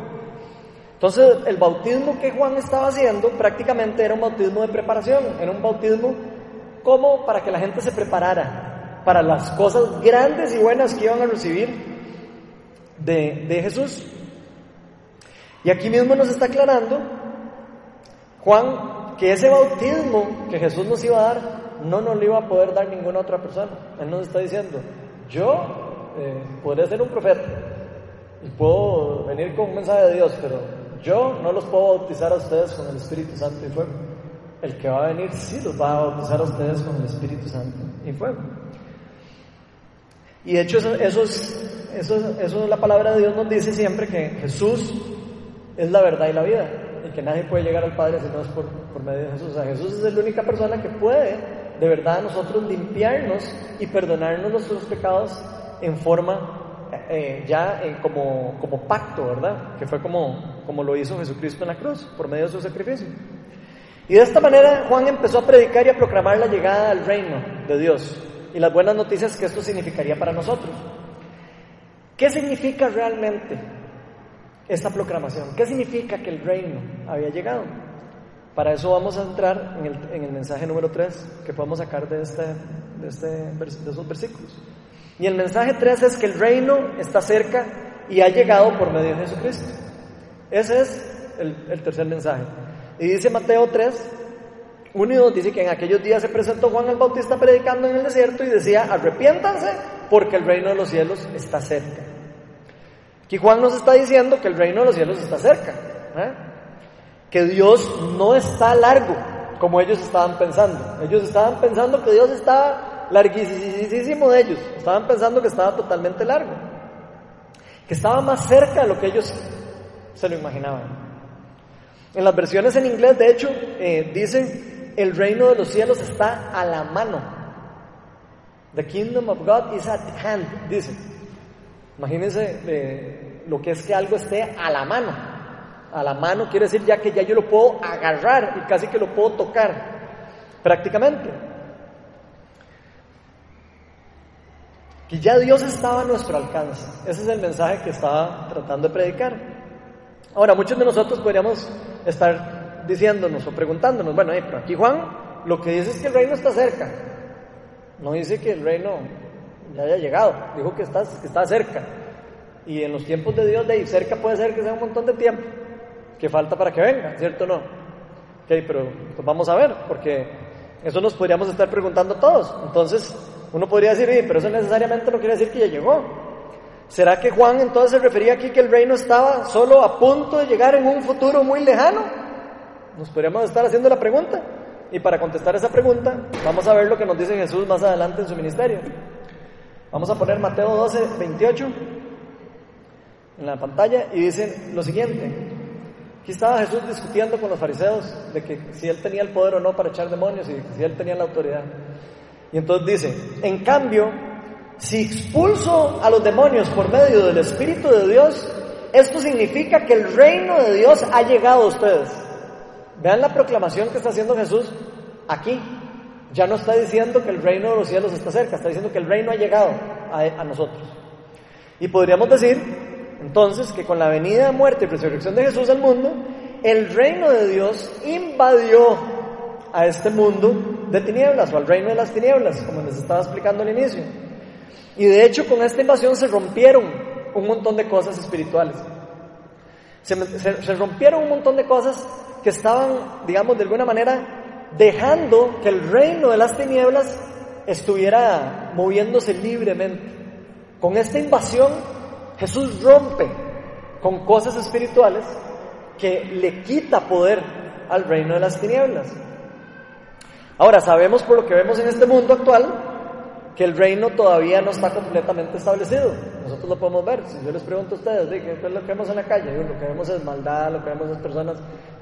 A: Entonces, el bautismo que Juan estaba haciendo prácticamente era un bautismo de preparación, era un bautismo como para que la gente se preparara para las cosas grandes y buenas que iban a recibir de, de Jesús. Y aquí mismo nos está aclarando Juan que ese bautismo que Jesús nos iba a dar no nos lo iba a poder dar ninguna otra persona. Él nos está diciendo, yo eh, podré ser un profeta y puedo venir con un mensaje de Dios, pero yo no los puedo bautizar a ustedes con el Espíritu Santo y fuego. El que va a venir sí los va a bautizar a ustedes con el Espíritu Santo y fuego. Y de hecho eso, eso, es, eso, es la palabra de Dios nos dice siempre que Jesús es la verdad y la vida y que nadie puede llegar al Padre si no es por, por medio de Jesús. O sea, Jesús es la única persona que puede de verdad nosotros limpiarnos y perdonarnos nuestros pecados en forma eh, ya eh, como, como pacto, ¿verdad? Que fue como, como lo hizo Jesucristo en la cruz, por medio de su sacrificio. Y de esta manera Juan empezó a predicar y a proclamar la llegada al reino de Dios y las buenas noticias que esto significaría para nosotros. ¿Qué significa realmente esta proclamación? ¿Qué significa que el reino había llegado? Para eso vamos a entrar en el, mensaje número 3 que podemos sacar de, este, de, este, de esos versículos. Y el mensaje 3 es que el reino está cerca y ha llegado por medio de Jesucristo. Ese es el, tercer mensaje. Y dice Mateo 3, 1 y 2, dice que en aquellos días se presentó Juan el Bautista predicando en el desierto y decía, arrepiéntanse porque el reino de los cielos está cerca. Aquí Juan nos está diciendo que el reino de los cielos está cerca. ¿eh? Que Dios no está largo, como ellos estaban pensando. Ellos estaban pensando que Dios estaba larguísimo de ellos. Estaban pensando que estaba totalmente largo. Que estaba más cerca de lo que ellos se lo imaginaban. En las versiones en inglés, de hecho, eh, dicen, el reino de los cielos está a la mano. The kingdom of God is at hand, dice. Imagínense eh, lo que es que algo esté a la mano. A la mano quiere decir ya que ya yo lo puedo agarrar y casi que lo puedo tocar, prácticamente. Que ya Dios estaba a nuestro alcance. Ese es el mensaje que estaba tratando de predicar. Ahora, muchos de nosotros podríamos estar diciéndonos o preguntándonos, bueno, eh, pero aquí Juan lo que dice es que el reino está cerca. No dice que el reino ya haya llegado, dijo que está, que está cerca. Y en los tiempos de Dios, de ahí cerca puede ser que sea un montón de tiempo, que falta para que venga, ¿cierto o no? Ok, pero pues vamos a ver, porque eso nos podríamos estar preguntando todos. Entonces, uno podría decir, pero eso necesariamente no quiere decir que ya llegó. ¿Será que Juan entonces se refería aquí que el reino estaba solo a punto de llegar en un futuro muy lejano? Nos podríamos estar haciendo la pregunta. Y para contestar esa pregunta, vamos a ver lo que nos dice Jesús más adelante en su ministerio. Vamos a poner Mateo 12, 28 en la pantalla y dicen lo siguiente. Aquí estaba Jesús discutiendo con los fariseos de que si él tenía el poder o no para echar demonios y si él tenía la autoridad. Y entonces dice, en cambio, si expulso a los demonios por medio del Espíritu de Dios, esto significa que el reino de Dios ha llegado a ustedes. Vean la proclamación que está haciendo Jesús aquí. Ya no está diciendo que el reino de los cielos está cerca, está diciendo que el reino ha llegado a, nosotros. Y podríamos decir, entonces, que con la venida, muerte y resurrección de Jesús al mundo, el reino de Dios invadió a este mundo de tinieblas o al reino de las tinieblas, como les estaba explicando al inicio. Y de hecho con esta invasión se rompieron un montón de cosas espirituales. Se, rompieron un montón de cosas que estaban, digamos, de alguna manera dejando que el reino de las tinieblas estuviera moviéndose libremente. Con esta invasión Jesús rompe con cosas espirituales que le quita poder al reino de las tinieblas. Ahora, sabemos por lo que vemos en este mundo actual que el reino todavía no está completamente establecido. Nosotros lo podemos ver. Si yo les pregunto a ustedes, ¿qué es lo que vemos en la calle? Lo que vemos es maldad, lo que vemos es personas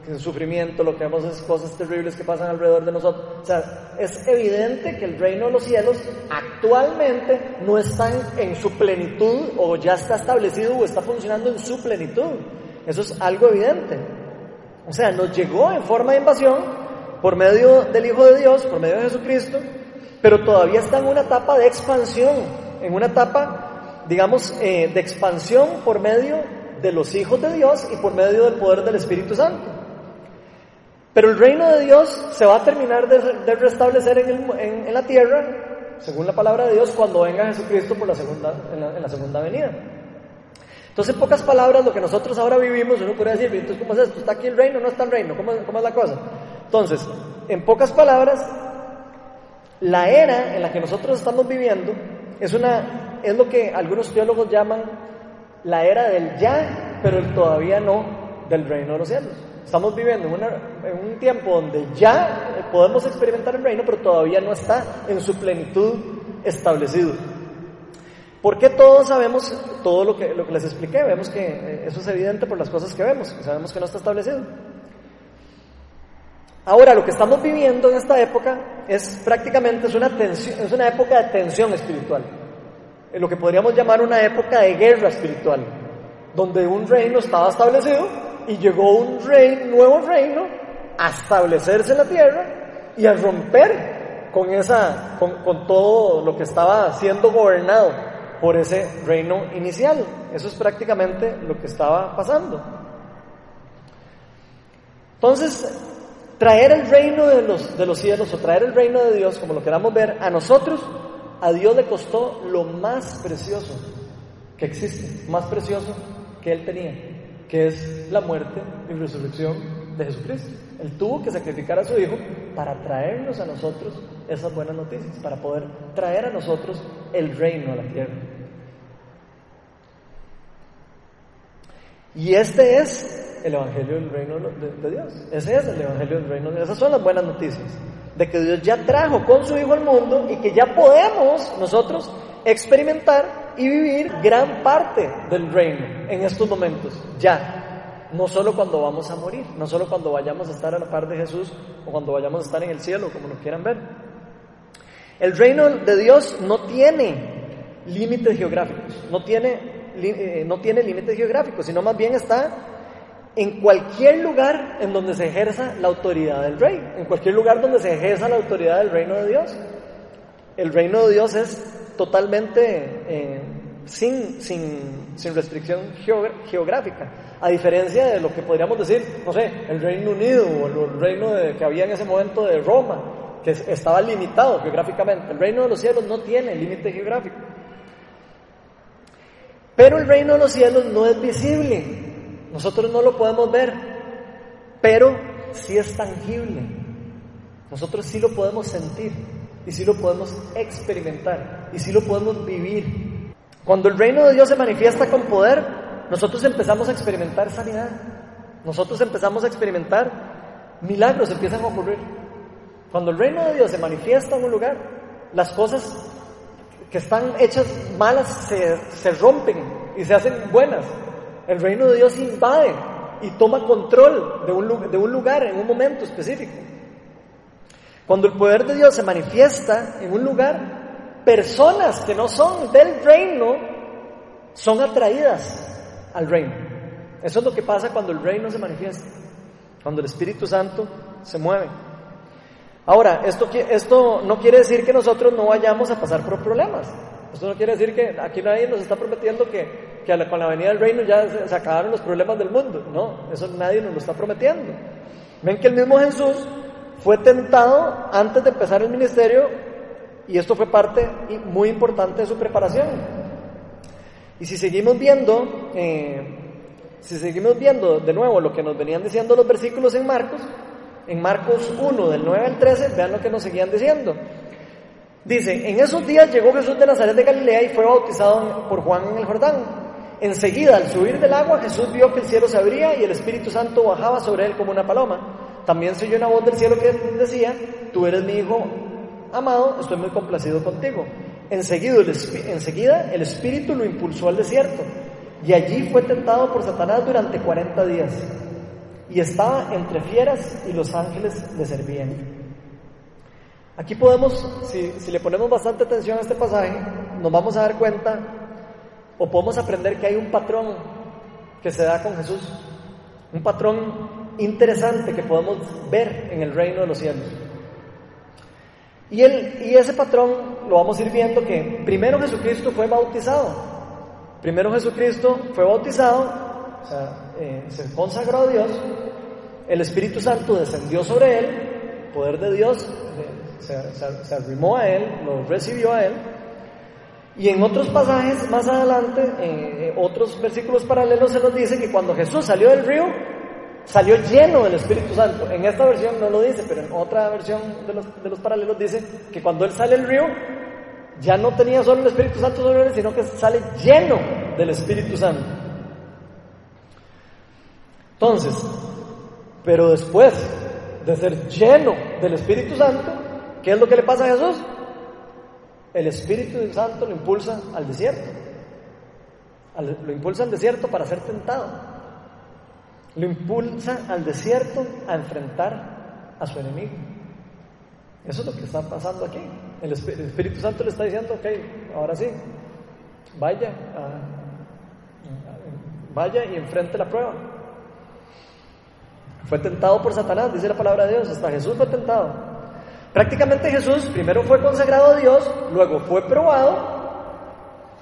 A: en sufrimiento, lo que vemos es cosas terribles que pasan alrededor de nosotros. O sea, es evidente que el reino de los cielos actualmente no está en, su plenitud o ya está establecido o está funcionando en su plenitud. Eso es algo evidente. O sea, nos llegó en forma de invasión por medio del Hijo de Dios, por medio de Jesucristo, pero todavía está en una etapa de expansión, en una etapa, digamos, eh, de expansión por medio de los hijos de Dios y por medio del poder del Espíritu Santo. Pero el reino de Dios se va a terminar de, restablecer en, la tierra, según la palabra de Dios, cuando venga Jesucristo por la segunda, en, la, segunda venida. Entonces, en pocas palabras, lo que nosotros ahora vivimos, uno podría decir, ¿cómo es esto? ¿Está aquí el reino? ¿No está el reino? ¿Cómo, cómo es la cosa? Entonces, en pocas palabras, la era en la que nosotros estamos viviendo es, una, es lo que algunos teólogos llaman la era del ya, pero el todavía no del reino de los cielos. Estamos viviendo en, un tiempo donde ya podemos experimentar el reino, pero todavía no está en su plenitud establecido. ¿Por qué todos sabemos todo lo que, lo que les expliqué? Vemos que eso es evidente por las cosas que vemos, sabemos que no está establecido. Ahora, lo que estamos viviendo en esta época es prácticamente es una, es una época de tensión espiritual. Lo que podríamos llamar una época de guerra espiritual, donde un reino estaba establecido y llegó un rey, nuevo reino a establecerse en la tierra y a romper con, esa, con todo lo que estaba siendo gobernado por ese reino inicial. Eso es prácticamente lo que estaba pasando. Entonces, traer el reino de los, de los cielos o traer el reino de Dios, como lo queramos ver, a nosotros, a Dios le costó lo más precioso que existe, más precioso que Él tenía, que es la muerte y resurrección de Jesucristo. Él tuvo que sacrificar a su Hijo para traernos a nosotros esas buenas noticias, para poder traer a nosotros el reino a la tierra. Y este es el Evangelio del Reino de, Dios. Ese es el Evangelio del Reino de Dios. Esas son las buenas noticias. De que Dios ya trajo con su Hijo al mundo y que ya podemos nosotros experimentar y vivir gran parte del reino en estos momentos. Ya. No solo cuando vamos a morir, no solo cuando vayamos a estar a la par de Jesús o cuando vayamos a estar en el cielo, como lo quieran ver. El reino de Dios no tiene límites geográficos, no tiene eh, no tiene límites geográficos, sino más bien está en cualquier lugar en donde se ejerza la autoridad del rey, en cualquier lugar donde se ejerza la autoridad del reino de Dios. El reino de Dios es totalmente eh, sin, sin, sin, restricción geográfica, a diferencia de lo que podríamos decir, no sé, el Reino Unido o el reino que había en ese momento de Roma, que estaba limitado geográficamente. El reino de los cielos no tiene límite geográfico. Pero el reino de los cielos no es visible. Nosotros no lo podemos ver, pero sí es tangible. Nosotros sí lo podemos sentir y sí lo podemos experimentar y sí lo podemos vivir. Cuando el reino de Dios se manifiesta con poder, nosotros empezamos a experimentar sanidad. Nosotros empezamos a experimentar milagros, empiezan a ocurrir. Cuando el reino de Dios se manifiesta en un lugar, las cosas que están hechas malas se, se rompen y se hacen buenas. El reino de Dios invade y toma control de un, de un lugar en un momento específico. Cuando el poder de Dios se manifiesta en un lugar, personas que no son del reino son atraídas al reino. Eso es lo que pasa cuando el reino se manifiesta, cuando el Espíritu Santo se mueve. Ahora, esto, esto no quiere decir que nosotros no vayamos a pasar por problemas. Esto no quiere decir que aquí nadie nos está prometiendo que, que con la venida del reino ya se, acabaron los problemas del mundo. No, eso nadie nos lo está prometiendo. Ven que el mismo Jesús fue tentado antes de empezar el ministerio y esto fue parte muy importante de su preparación. Y si seguimos viendo, eh, si seguimos viendo de nuevo lo que nos venían diciendo los versículos en Marcos, en Marcos 1, del 9 al 13, vean lo que nos seguían diciendo. Dice, en esos días llegó Jesús de Nazaret de Galilea y fue bautizado por Juan en el Jordán. Enseguida, al subir del agua, Jesús vio que el cielo se abría y el Espíritu Santo bajaba sobre él como una paloma. También se oyó una voz del cielo que decía, tú eres mi hijo amado, estoy muy complacido contigo. Enseguida el, enseguida el Espíritu lo impulsó al desierto y allí fue tentado por Satanás durante 40 días y estaba entre fieras y los ángeles le servían. Aquí podemos, si, le ponemos bastante atención a este pasaje, nos vamos a dar cuenta o podemos aprender que hay un patrón que se da con Jesús, un patrón interesante que podemos ver en el reino de los cielos. Y, el, y ese patrón lo vamos a ir viendo que primero Jesucristo fue bautizado, primero Jesucristo fue bautizado o sea, eh, se consagró a Dios, el Espíritu Santo descendió sobre él, el poder de Dios eh, se, arrimó a él, lo recibió a él, y en otros pasajes más adelante, otros versículos paralelos se nos dice que cuando Jesús salió del río, salió lleno del Espíritu Santo. En esta versión no lo dice, pero en otra versión de los, de los paralelos dice que cuando él sale del río, ya no tenía solo el Espíritu Santo sobre él, sino que sale lleno del Espíritu Santo. Entonces, pero después de ser lleno del Espíritu Santo, ¿qué es lo que le pasa a Jesús? El Espíritu Santo lo impulsa al desierto. Lo impulsa al desierto para ser tentado. Lo impulsa al desierto a enfrentar a su enemigo. Eso es lo que está pasando aquí. El Espíritu Santo le está diciendo, ok, ahora sí, vaya, vaya y enfrente la prueba. Fue tentado por Satanás, dice la palabra de Dios, hasta Jesús fue tentado. Prácticamente Jesús primero fue consagrado a Dios, luego fue probado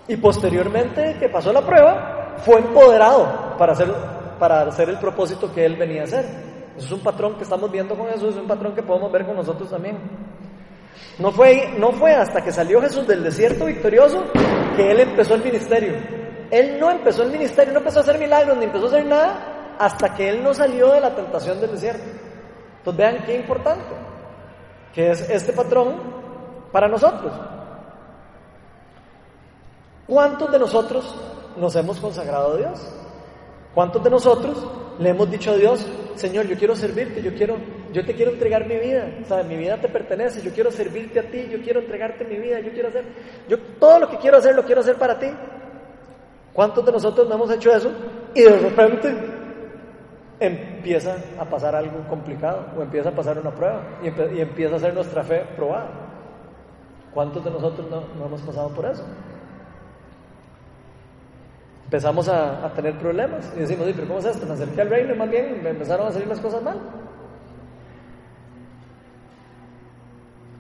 A: y posteriormente que pasó la prueba, fue empoderado para hacer, para hacer el propósito que él venía a hacer. Eso es un patrón que estamos viendo con Jesús, es un patrón que podemos ver con nosotros también. No fue, no fue hasta que salió Jesús del desierto victorioso que él empezó el ministerio. Él no empezó el ministerio, no empezó a hacer milagros, ni empezó a hacer nada hasta que Él no salió de la tentación del desierto. Entonces vean qué importante, que es este patrón para nosotros. ¿Cuántos de nosotros nos hemos consagrado a Dios? ¿Cuántos de nosotros le hemos dicho a Dios, Señor, yo quiero servirte, yo quiero, yo te quiero entregar mi vida, ¿sabes? Mi vida te pertenece, yo quiero servirte a ti, yo quiero entregarte mi vida, yo quiero hacer, yo todo lo que quiero hacer lo quiero hacer para ti. ¿Cuántos de nosotros no hemos hecho eso? Y de repente empieza a pasar algo complicado o empieza a pasar una prueba y, empieza a ser nuestra fe probada. ¿Cuántos de nosotros no, no hemos pasado por eso? empezamos a, tener problemas y decimos, pero ¿cómo es esto? Me acerqué al reino y más bien me empezaron a salir las cosas mal.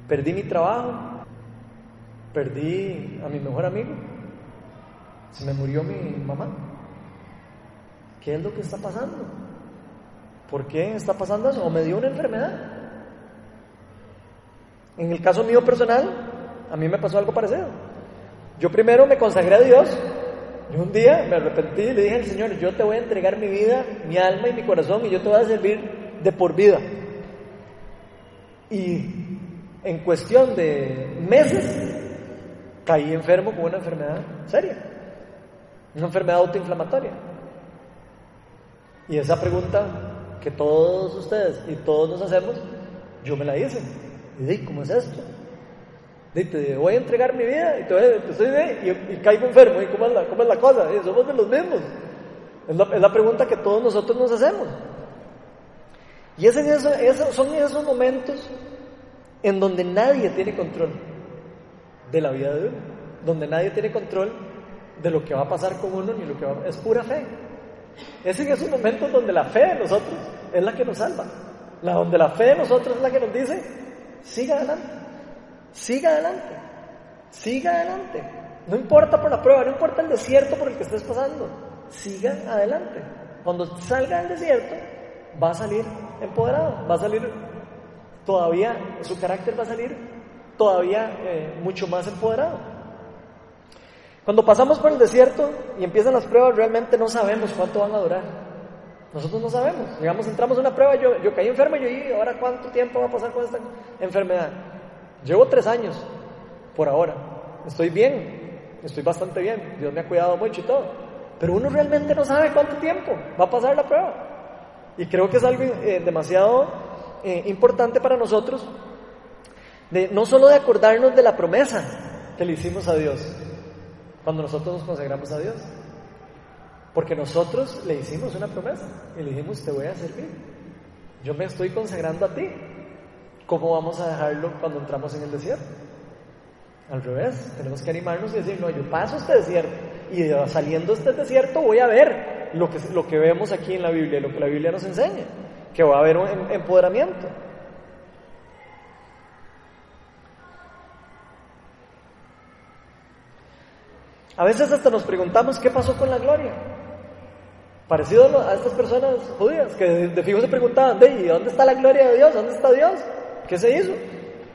A: Perdí mi trabajo, perdí a mi mejor amigo, se me murió mi mamá. ¿Qué es lo que está pasando? ¿Por qué está pasando eso? ¿O me dio una enfermedad? En el caso mío personal, a mí me pasó algo parecido. Yo primero me consagré a Dios y un día me arrepentí y le dije al Señor, yo te voy a entregar mi vida, mi alma y mi corazón y yo te voy a servir de por vida. Y en cuestión de meses caí enfermo con una enfermedad seria, una enfermedad autoinflamatoria. Y esa pregunta que todos ustedes y todos nos hacemos, yo me la hice. Y dije, ¿cómo es esto? te voy a entregar mi vida y, te y, caigo enfermo. ¿Y cómo es la, cómo es la cosa? somos de los mismos. Es la, pregunta que todos nosotros nos hacemos. Y es en son esos momentos en donde nadie tiene control de la vida de uno, donde nadie tiene control de lo que va a pasar con uno ni lo que va Es pura fe. Es en esos momentos donde la fe de nosotros es la que nos salva. La, donde la fe de nosotros es la que nos dice, siga adelante. Siga adelante, siga adelante. No importa por la prueba, no importa el desierto por el que estés pasando, siga adelante. Cuando salga del desierto, va a salir empoderado, va a salir todavía, su carácter va a salir todavía eh, mucho más empoderado. Cuando pasamos por el desierto y empiezan las pruebas, realmente no sabemos cuánto van a durar. Nosotros no sabemos. Digamos, entramos en una prueba, yo, yo caí enfermo yo, ¿y ahora cuánto tiempo va a pasar con esta enfermedad? Llevo tres años, por ahora. Estoy bien, estoy bastante bien. Dios me ha cuidado mucho y todo. Pero uno realmente no sabe cuánto tiempo va a pasar la prueba. Y creo que es algo eh, demasiado eh, importante para nosotros, de, no solo de acordarnos de la promesa que le hicimos a Dios cuando nosotros nos consagramos a Dios, porque nosotros le hicimos una promesa y le dijimos, te voy a servir. Yo me estoy consagrando a ti. ¿cómo vamos a dejarlo cuando entramos en el desierto? Al revés, tenemos que animarnos y decir, no, yo paso este desierto y saliendo de este desierto voy a ver lo que, lo que vemos aquí en la Biblia, lo que la Biblia nos enseña, que va a haber un em, empoderamiento. A veces hasta nos preguntamos qué pasó con la gloria. Parecido a estas personas judías que de fijo se preguntaban, ¿de dónde está la gloria de Dios? ¿Dónde está Dios? ¿Qué se hizo?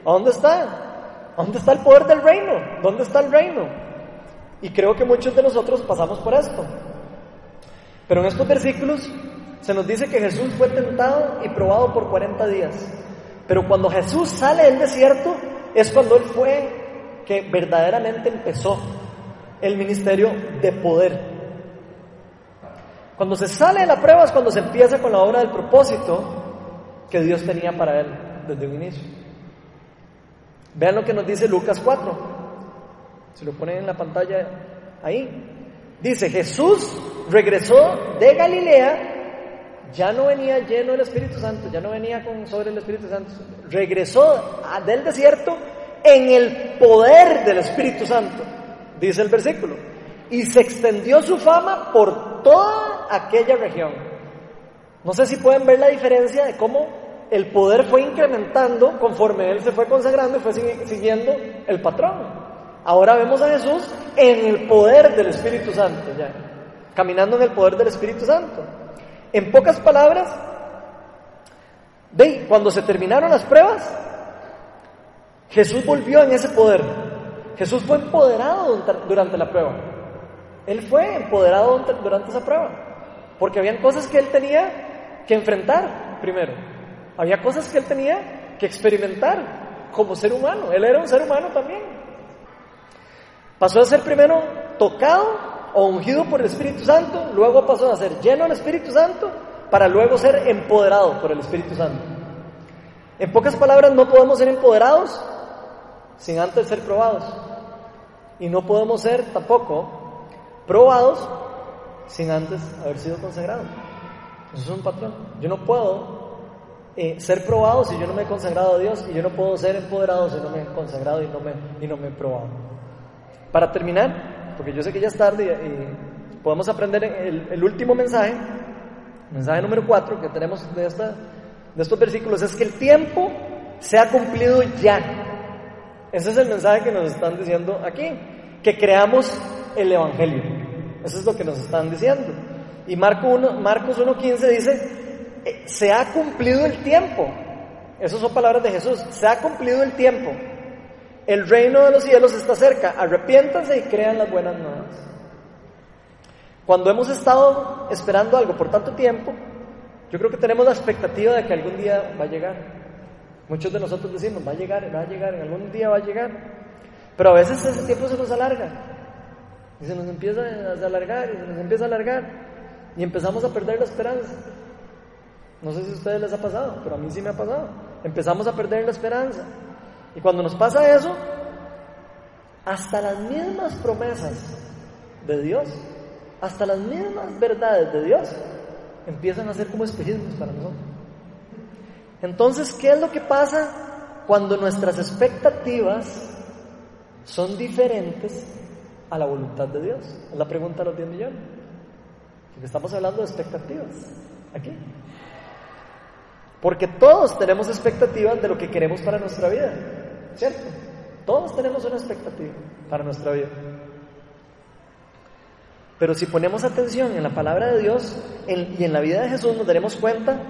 A: ¿A dónde está? ¿A dónde está el poder del reino? ¿Dónde está el reino? Y creo que muchos de nosotros pasamos por esto. Pero en estos versículos se nos dice que Jesús fue tentado y probado por 40 días. Pero cuando Jesús sale del desierto es cuando Él fue que verdaderamente empezó el ministerio de poder. Cuando se sale de la prueba es cuando se empieza con la obra del propósito que Dios tenía para Él desde un inicio. Vean lo que nos dice Lucas 4. Se lo ponen en la pantalla ahí. Dice, Jesús regresó de Galilea, ya no venía lleno del Espíritu Santo, ya no venía con sobre el Espíritu Santo, regresó del desierto en el poder del Espíritu Santo, dice el versículo, y se extendió su fama por toda aquella región. No sé si pueden ver la diferencia de cómo el poder fue incrementando conforme él se fue consagrando y fue siguiendo el patrón. Ahora vemos a Jesús en el poder del Espíritu Santo, ya, caminando en el poder del Espíritu Santo. En pocas palabras, ve, cuando se terminaron las pruebas, Jesús volvió en ese poder. Jesús fue empoderado durante la prueba. Él fue empoderado durante esa prueba, porque habían cosas que él tenía que enfrentar primero, había cosas que él tenía que experimentar como ser humano, él era un ser humano también. Pasó a ser primero tocado o ungido por el Espíritu Santo, luego pasó a ser lleno del Espíritu Santo, para luego ser empoderado por el Espíritu Santo. En pocas palabras, no podemos ser empoderados sin antes ser probados. Y no podemos ser tampoco probados sin antes haber sido consagrados. Eso es un patrón. Yo no puedo eh, ser probado si yo no me he consagrado a Dios y yo no puedo ser empoderado si no me he consagrado y no me, y no me he probado. Para terminar, porque yo sé que ya es tarde y, podemos aprender el, último mensaje, mensaje número 4 que tenemos de, esta, de estos versículos, es que el tiempo se ha cumplido ya. Ese es el mensaje que nos están diciendo aquí, que creamos el Evangelio. Eso es lo que nos están diciendo. Y Marco 1, Marcos 1.15 dice, eh, se ha cumplido el tiempo. Esas son palabras de Jesús, se ha cumplido el tiempo. El reino de los cielos está cerca, arrepiéntanse y crean las buenas nuevas. Cuando hemos estado esperando algo por tanto tiempo, yo creo que tenemos la expectativa de que algún día va a llegar. Muchos de nosotros decimos, va a llegar, va a llegar, en algún día va a llegar. Pero a veces ese tiempo se nos alarga. Y se nos empieza a alargar, y se nos empieza a alargar. Y empezamos a perder la esperanza. No sé si a ustedes les ha pasado, pero a mí sí me ha pasado. Empezamos a perder la esperanza. Y cuando nos pasa eso, hasta las mismas promesas de Dios, hasta las mismas verdades de Dios, empiezan a ser como espejismos para nosotros. Entonces, ¿qué es lo que pasa cuando nuestras expectativas son diferentes a la voluntad de Dios? Es la pregunta de los 10 millones. Estamos hablando de expectativas aquí. Porque todos tenemos expectativas de lo que queremos para nuestra vida, ¿cierto? Todos tenemos una expectativa para nuestra vida. Pero si ponemos atención en la palabra de Dios y en la vida de Jesús, nos daremos cuenta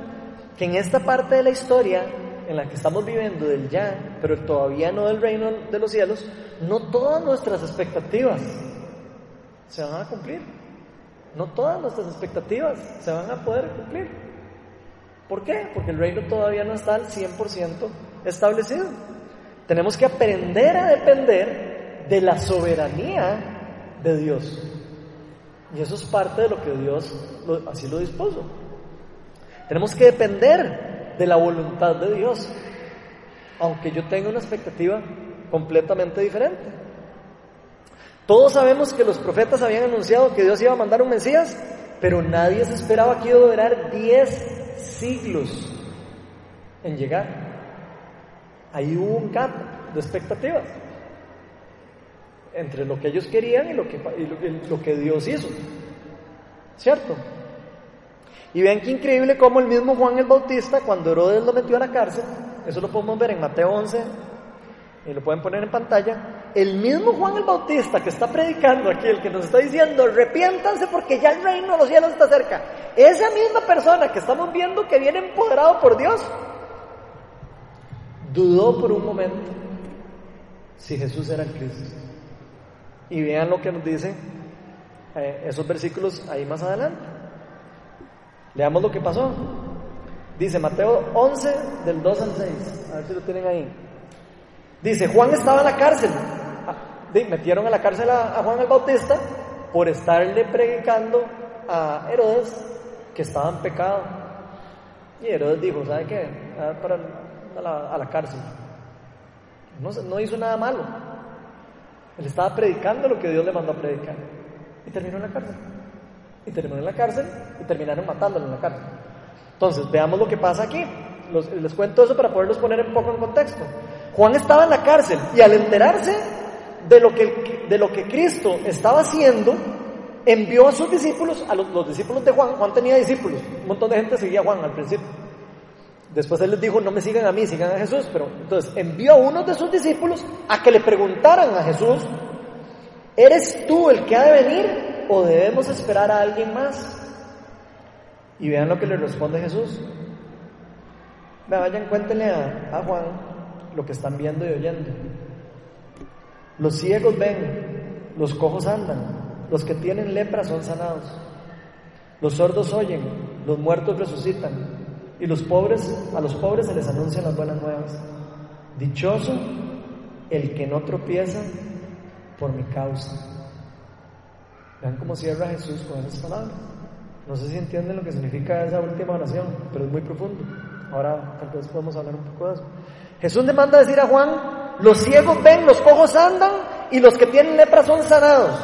A: que en esta parte de la historia en la que estamos viviendo del ya, pero todavía no del reino de los cielos, no todas nuestras expectativas se van a cumplir. No todas nuestras expectativas se van a poder cumplir. ¿Por qué? Porque el reino todavía no está al 100% establecido. Tenemos que aprender a depender de la soberanía de Dios. Y eso es parte de lo que Dios así lo dispuso. Tenemos que depender de la voluntad de Dios, aunque yo tenga una expectativa completamente diferente. Todos sabemos que los profetas habían anunciado que Dios iba a mandar un Mesías, pero nadie se esperaba que iba a durar 10 siglos en llegar. Ahí hubo un gap de expectativas entre lo que ellos querían y lo que, lo que Dios hizo. ¿Cierto? Y vean qué increíble como el mismo Juan el Bautista, cuando Herodes lo metió a la cárcel, eso lo podemos ver en Mateo 11, y lo pueden poner en pantalla, el mismo Juan el Bautista que está predicando aquí, el que nos está diciendo, arrepiéntanse porque ya el reino de los cielos está cerca, esa misma persona que estamos viendo que viene empoderado por Dios, dudó por un momento si Jesús era el Cristo. Y vean lo que nos dice eh, esos versículos ahí más adelante. Leamos lo que pasó. Dice Mateo 11, del 2 al 6. A ver si lo tienen ahí. Dice, Juan estaba en la cárcel. Ah, metieron a la cárcel a, Juan el Bautista por estarle predicando a Herodes que estaba en pecado. Y Herodes dijo, ¿sabe qué? A, para, a, la, cárcel. No, no hizo nada malo. Él estaba predicando lo que Dios le mandó a predicar. Y terminó en la cárcel. Y terminó en la cárcel y terminaron matándolo en la cárcel. Entonces, veamos lo que pasa aquí. les cuento eso para poderlos poner un poco en contexto. Juan estaba en la cárcel y al enterarse de lo que, de lo que Cristo estaba haciendo, envió a sus discípulos, a los, discípulos de Juan, Juan tenía discípulos, un montón de gente seguía a Juan al principio. Después él les dijo, no me sigan a mí, sigan a Jesús. Pero entonces envió a uno de sus discípulos a que le preguntaran a Jesús, ¿eres tú el que ha de venir o debemos esperar a alguien más? Y vean lo que le responde Jesús. Vayan, cuéntenle a, Juan lo que están viendo y oyendo. Los ciegos ven, los cojos andan, los que tienen lepra son sanados, los sordos oyen, los muertos resucitan, y los pobres, a los pobres se les anuncian las buenas nuevas. Dichoso el que no tropieza por mi causa. Vean cómo cierra Jesús con esas palabras. No sé si entienden lo que significa esa última oración, pero es muy profundo. Ahora tal vez podemos hablar un poco de eso. Jesús le manda a decir a Juan, los ciegos ven, los cojos andan y los que tienen lepra son sanados.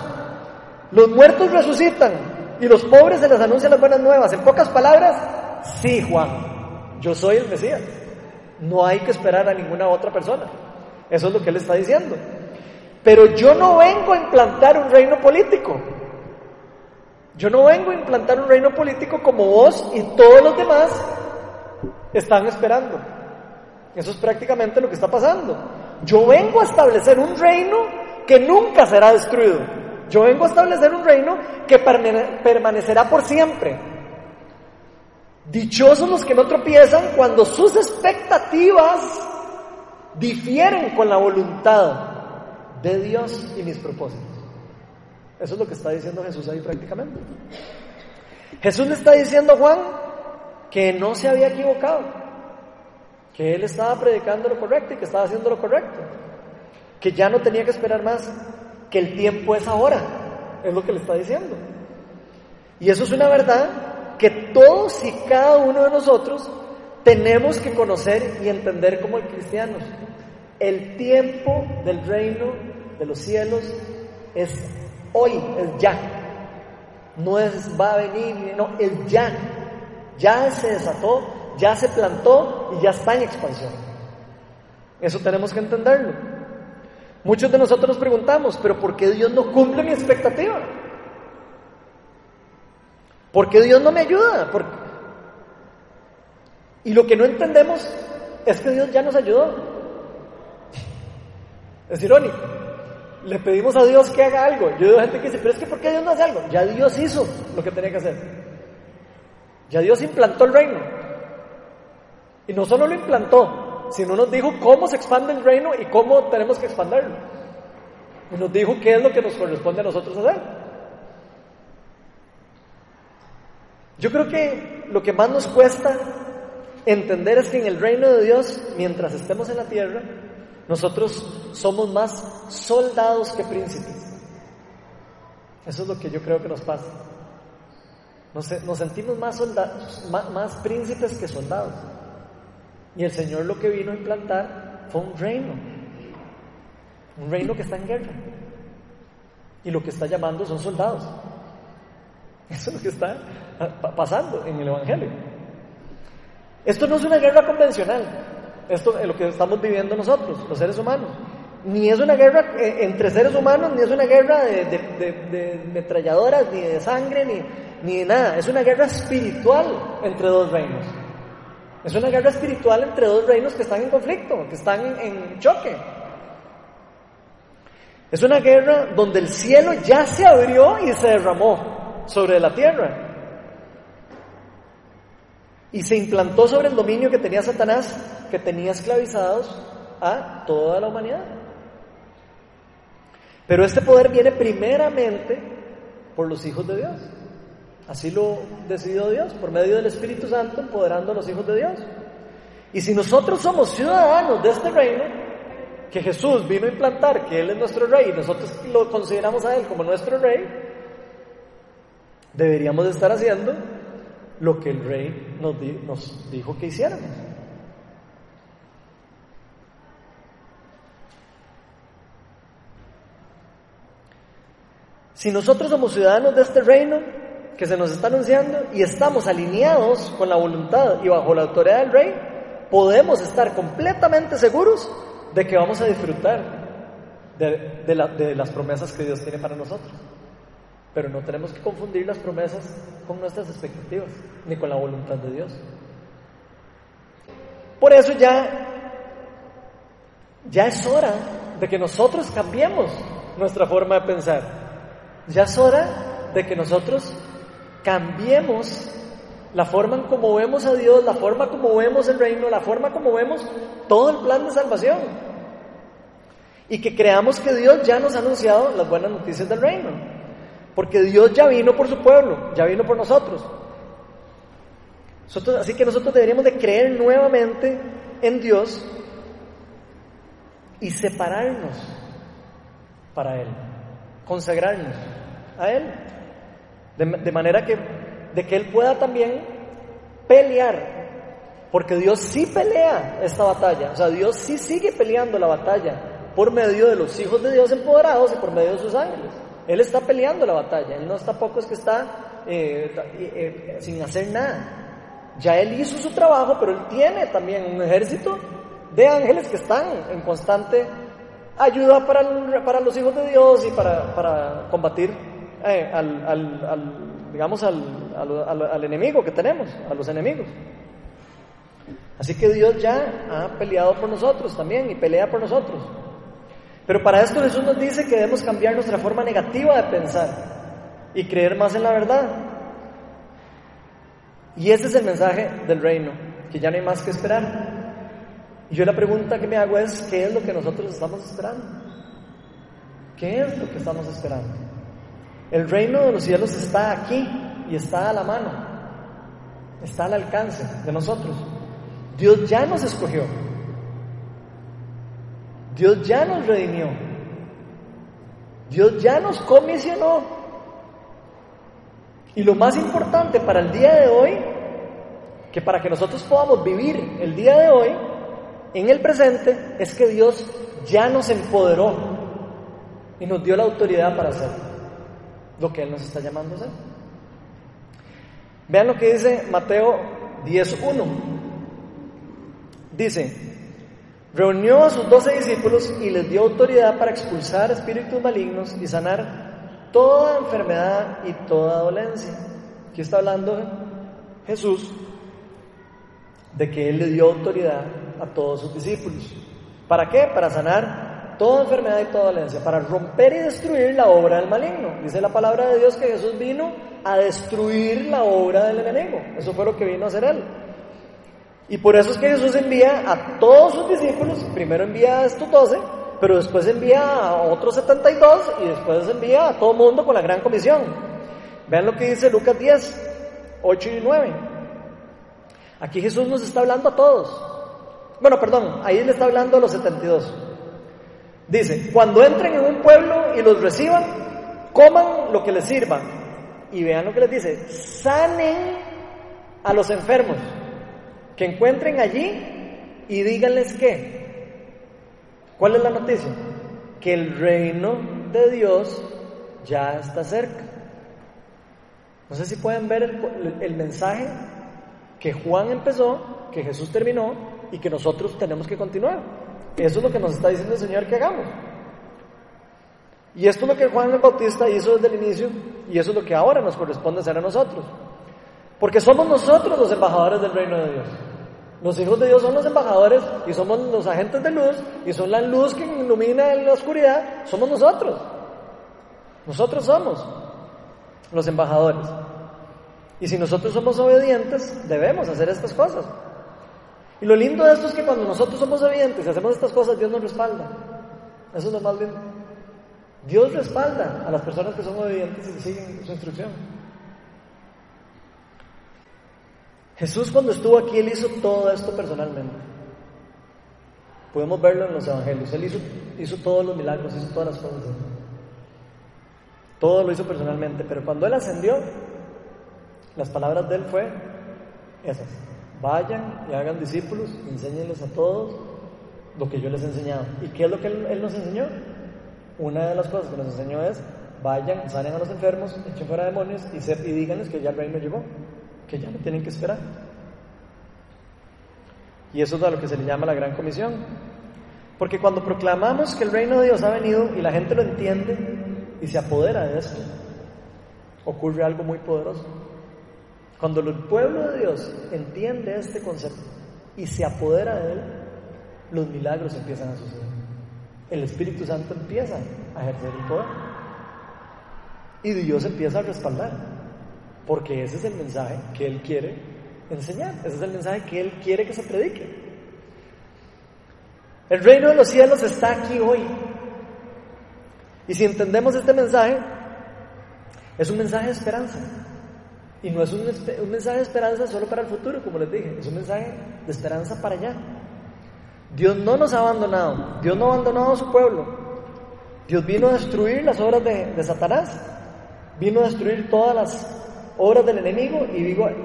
A: Los muertos resucitan y los pobres se les anuncian las buenas nuevas. En pocas palabras, sí, Juan, yo soy el Mesías. No hay que esperar a ninguna otra persona. Eso es lo que él está diciendo. Pero yo no vengo a implantar un reino político. Yo no vengo a implantar un reino político como vos y todos los demás están esperando. Eso es prácticamente lo que está pasando. Yo vengo a establecer un reino que nunca será destruido. Yo vengo a establecer un reino que permanecerá por siempre. Dichosos los que no tropiezan cuando sus expectativas difieren con la voluntad de Dios y mis propósitos. Eso es lo que está diciendo Jesús ahí prácticamente. Jesús le está diciendo a Juan que no se había equivocado, que él estaba predicando lo correcto y que estaba haciendo lo correcto, que ya no tenía que esperar más, que el tiempo es ahora, es lo que le está diciendo. Y eso es una verdad que todos y cada uno de nosotros tenemos que conocer y entender como cristianos. El tiempo del reino de los cielos es hoy, es ya. No es va a venir, no, es ya. Ya se desató, ya se plantó y ya está en expansión. Eso tenemos que entenderlo. Muchos de nosotros nos preguntamos, pero ¿por qué Dios no cumple mi expectativa? ¿Por qué Dios no me ayuda? Y lo que no entendemos es que Dios ya nos ayudó. Es irónico. Le pedimos a Dios que haga algo. Yo digo gente que dice, pero es que ¿por qué Dios no hace algo? Ya Dios hizo lo que tenía que hacer. Ya Dios implantó el reino. Y no solo lo implantó, sino nos dijo cómo se expande el reino y cómo tenemos que expandirlo. Y nos dijo qué es lo que nos corresponde a nosotros hacer. Yo creo que lo que más nos cuesta entender es que en el reino de Dios, mientras estemos en la tierra, nosotros somos más soldados que príncipes. Eso es lo que yo creo que nos pasa. Nos, sentimos más, soldados, más, príncipes que soldados. Y el Señor lo que vino a implantar fue un reino. Un reino que está en guerra. Y lo que está llamando son soldados. Eso es lo que está pasando en el Evangelio. Esto no es una guerra convencional. Esto es lo que estamos viviendo nosotros, los seres humanos. Ni es una guerra eh, entre seres humanos, ni es una guerra de, de, metralladoras, ni de sangre, ni, ni de nada. Es una guerra espiritual entre dos reinos. Es una guerra espiritual entre dos reinos que están en conflicto, que están en choque. Es una guerra donde el cielo ya se abrió y se derramó sobre la tierra. Y se implantó sobre el dominio que tenía Satanás, que tenía esclavizados a toda la humanidad. Pero este poder viene primeramente por los hijos de Dios. Así lo decidió Dios, por medio del Espíritu Santo, empoderando a los hijos de Dios. Y si nosotros somos ciudadanos de este reino, que Jesús vino a implantar, que Él es nuestro rey, y nosotros lo consideramos a Él como nuestro rey, deberíamos estar haciendo lo que el rey nos, dijo que hiciéramos. Si nosotros somos ciudadanos de este reino que se nos está anunciando y estamos alineados con la voluntad y bajo la autoridad del rey, podemos estar completamente seguros de que vamos a disfrutar de las promesas que Dios tiene para nosotros. Pero no tenemos que confundir las promesas con nuestras expectativas, ni con la voluntad de Dios. Por eso ya, ya es hora de que nosotros cambiemos nuestra forma de pensar. Ya es hora de que nosotros cambiemos la forma en como vemos a Dios, la forma como vemos el reino, la forma como vemos todo el plan de salvación. Y que creamos que Dios ya nos ha anunciado las buenas noticias del reino. Porque Dios ya vino por su pueblo, ya vino por nosotros. así que nosotros deberíamos de creer nuevamente en Dios y separarnos para Él, consagrarnos a Él, de, manera que, de que Él pueda también pelear, porque Dios sí pelea esta batalla, o sea, Dios sí sigue peleando la batalla por medio de los hijos de Dios empoderados y por medio de sus ángeles. Él está peleando la batalla, Él no está poco es que está eh, eh, eh, sin hacer nada. Ya Él hizo su trabajo, pero Él tiene también un ejército de ángeles que están en constante ayuda para, para los hijos de Dios y para, para combatir al, al, digamos, al, al enemigo que tenemos, a los enemigos. Así que Dios ya ha peleado por nosotros también y pelea por nosotros. Pero para esto Jesús nos dice que debemos cambiar nuestra forma negativa de pensar y creer más en la verdad. Y ese es el mensaje del reino, que ya no hay más que esperar. Y yo la pregunta que me hago es, ¿qué es lo que nosotros estamos esperando? ¿Qué es lo que estamos esperando? El reino de los cielos está aquí y está a la mano, está al alcance de nosotros. Dios ya nos escogió, Dios ya nos redimió. Dios ya nos comisionó. Y lo más importante para el día de hoy, que para que nosotros podamos vivir el día de hoy, en el presente, es que Dios ya nos empoderó y nos dio la autoridad para hacer lo que Él nos está llamando a hacer. Vean lo que dice Mateo 10.1. Dice, Reunió a sus doce discípulos y les dio autoridad para expulsar espíritus malignos y sanar toda enfermedad y toda dolencia. Aquí está hablando Jesús de que Él le dio autoridad a todos sus discípulos. ¿Para qué? Para sanar toda enfermedad y toda dolencia, para romper y destruir la obra del maligno. Dice la palabra de Dios que Jesús vino a destruir la obra del enemigo. Eso fue lo que vino a hacer Él. Y por eso es que Jesús envía a todos sus discípulos, primero envía a estos doce, pero después envía a otros 72 y después envía a todo el mundo con la gran comisión. Vean lo que dice Lucas 10, 8 y 9. Aquí Jesús nos está hablando a todos. Bueno, perdón, ahí le está hablando a los 72. Dice, cuando entren en un pueblo y los reciban, coman lo que les sirvan. Y vean lo que les dice, sanen a los enfermos que encuentren allí y díganles qué. ¿Cuál es la noticia? Que el reino de Dios ya está cerca. No sé si pueden ver el, mensaje que Juan empezó, que Jesús terminó y que nosotros tenemos que continuar. Eso es lo que nos está diciendo el Señor que hagamos. Y esto es lo que Juan el Bautista hizo desde el inicio y eso es lo que ahora nos corresponde hacer a nosotros. Porque somos nosotros los embajadores del reino de Dios. Los hijos de Dios son los embajadores y somos los agentes de luz y son la luz que ilumina en la oscuridad. Somos nosotros. Nosotros somos los embajadores. Y si nosotros somos obedientes, debemos hacer estas cosas. Y lo lindo de esto es que cuando nosotros somos obedientes y hacemos estas cosas, Dios nos respalda. Eso es lo más lindo. Dios respalda a las personas que son obedientes y siguen su instrucción. Jesús cuando estuvo aquí, Él hizo todo esto personalmente. Podemos verlo en los evangelios. Él hizo, hizo todos los milagros, hizo todas las cosas. Todo lo hizo personalmente. Pero cuando Él ascendió, las palabras de Él fue esas. Vayan y hagan discípulos, enséñenles a todos lo que yo les he enseñado. ¿Y qué es lo que Él, nos enseñó? Una de las cosas que nos enseñó es, vayan, salen a los enfermos, echen fuera demonios y, y díganles que ya el reino llegó que ya no tienen que esperar. Y eso es a lo que se le llama la gran comisión. Porque cuando proclamamos que el reino de Dios ha venido y la gente lo entiende y se apodera de esto, ocurre algo muy poderoso. Cuando el pueblo de Dios entiende este concepto y se apodera de él, los milagros empiezan a suceder. El Espíritu Santo empieza a ejercer el poder. Y Dios empieza a respaldar. Porque ese es el mensaje que Él quiere enseñar, ese es el mensaje que Él quiere que se predique. El reino de los cielos está aquí hoy. Y si entendemos este mensaje, Es un mensaje de esperanza. Y no es un, un, mensaje de esperanza solo para el futuro, como les dije, es un mensaje de esperanza para allá. Dios no nos ha abandonado, Dios no ha abandonado a su pueblo. Dios vino a destruir las obras de, de Satanás, vino a destruir todas las obras del enemigo y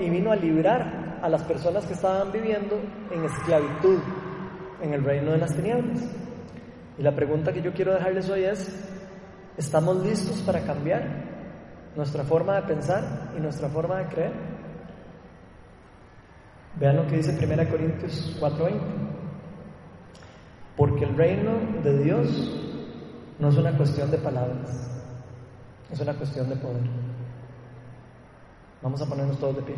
A: vino, a librar a las personas que estaban viviendo en esclavitud en el reino de las tinieblas. Y la pregunta que yo quiero dejarles hoy es, ¿estamos listos para cambiar? nuestra forma de pensar y nuestra forma de creer. Vean lo que dice 1 Corintios 4:20. Porque el reino de Dios no es una cuestión de palabras, es una cuestión de poder. Vamos a ponernos todos de pie.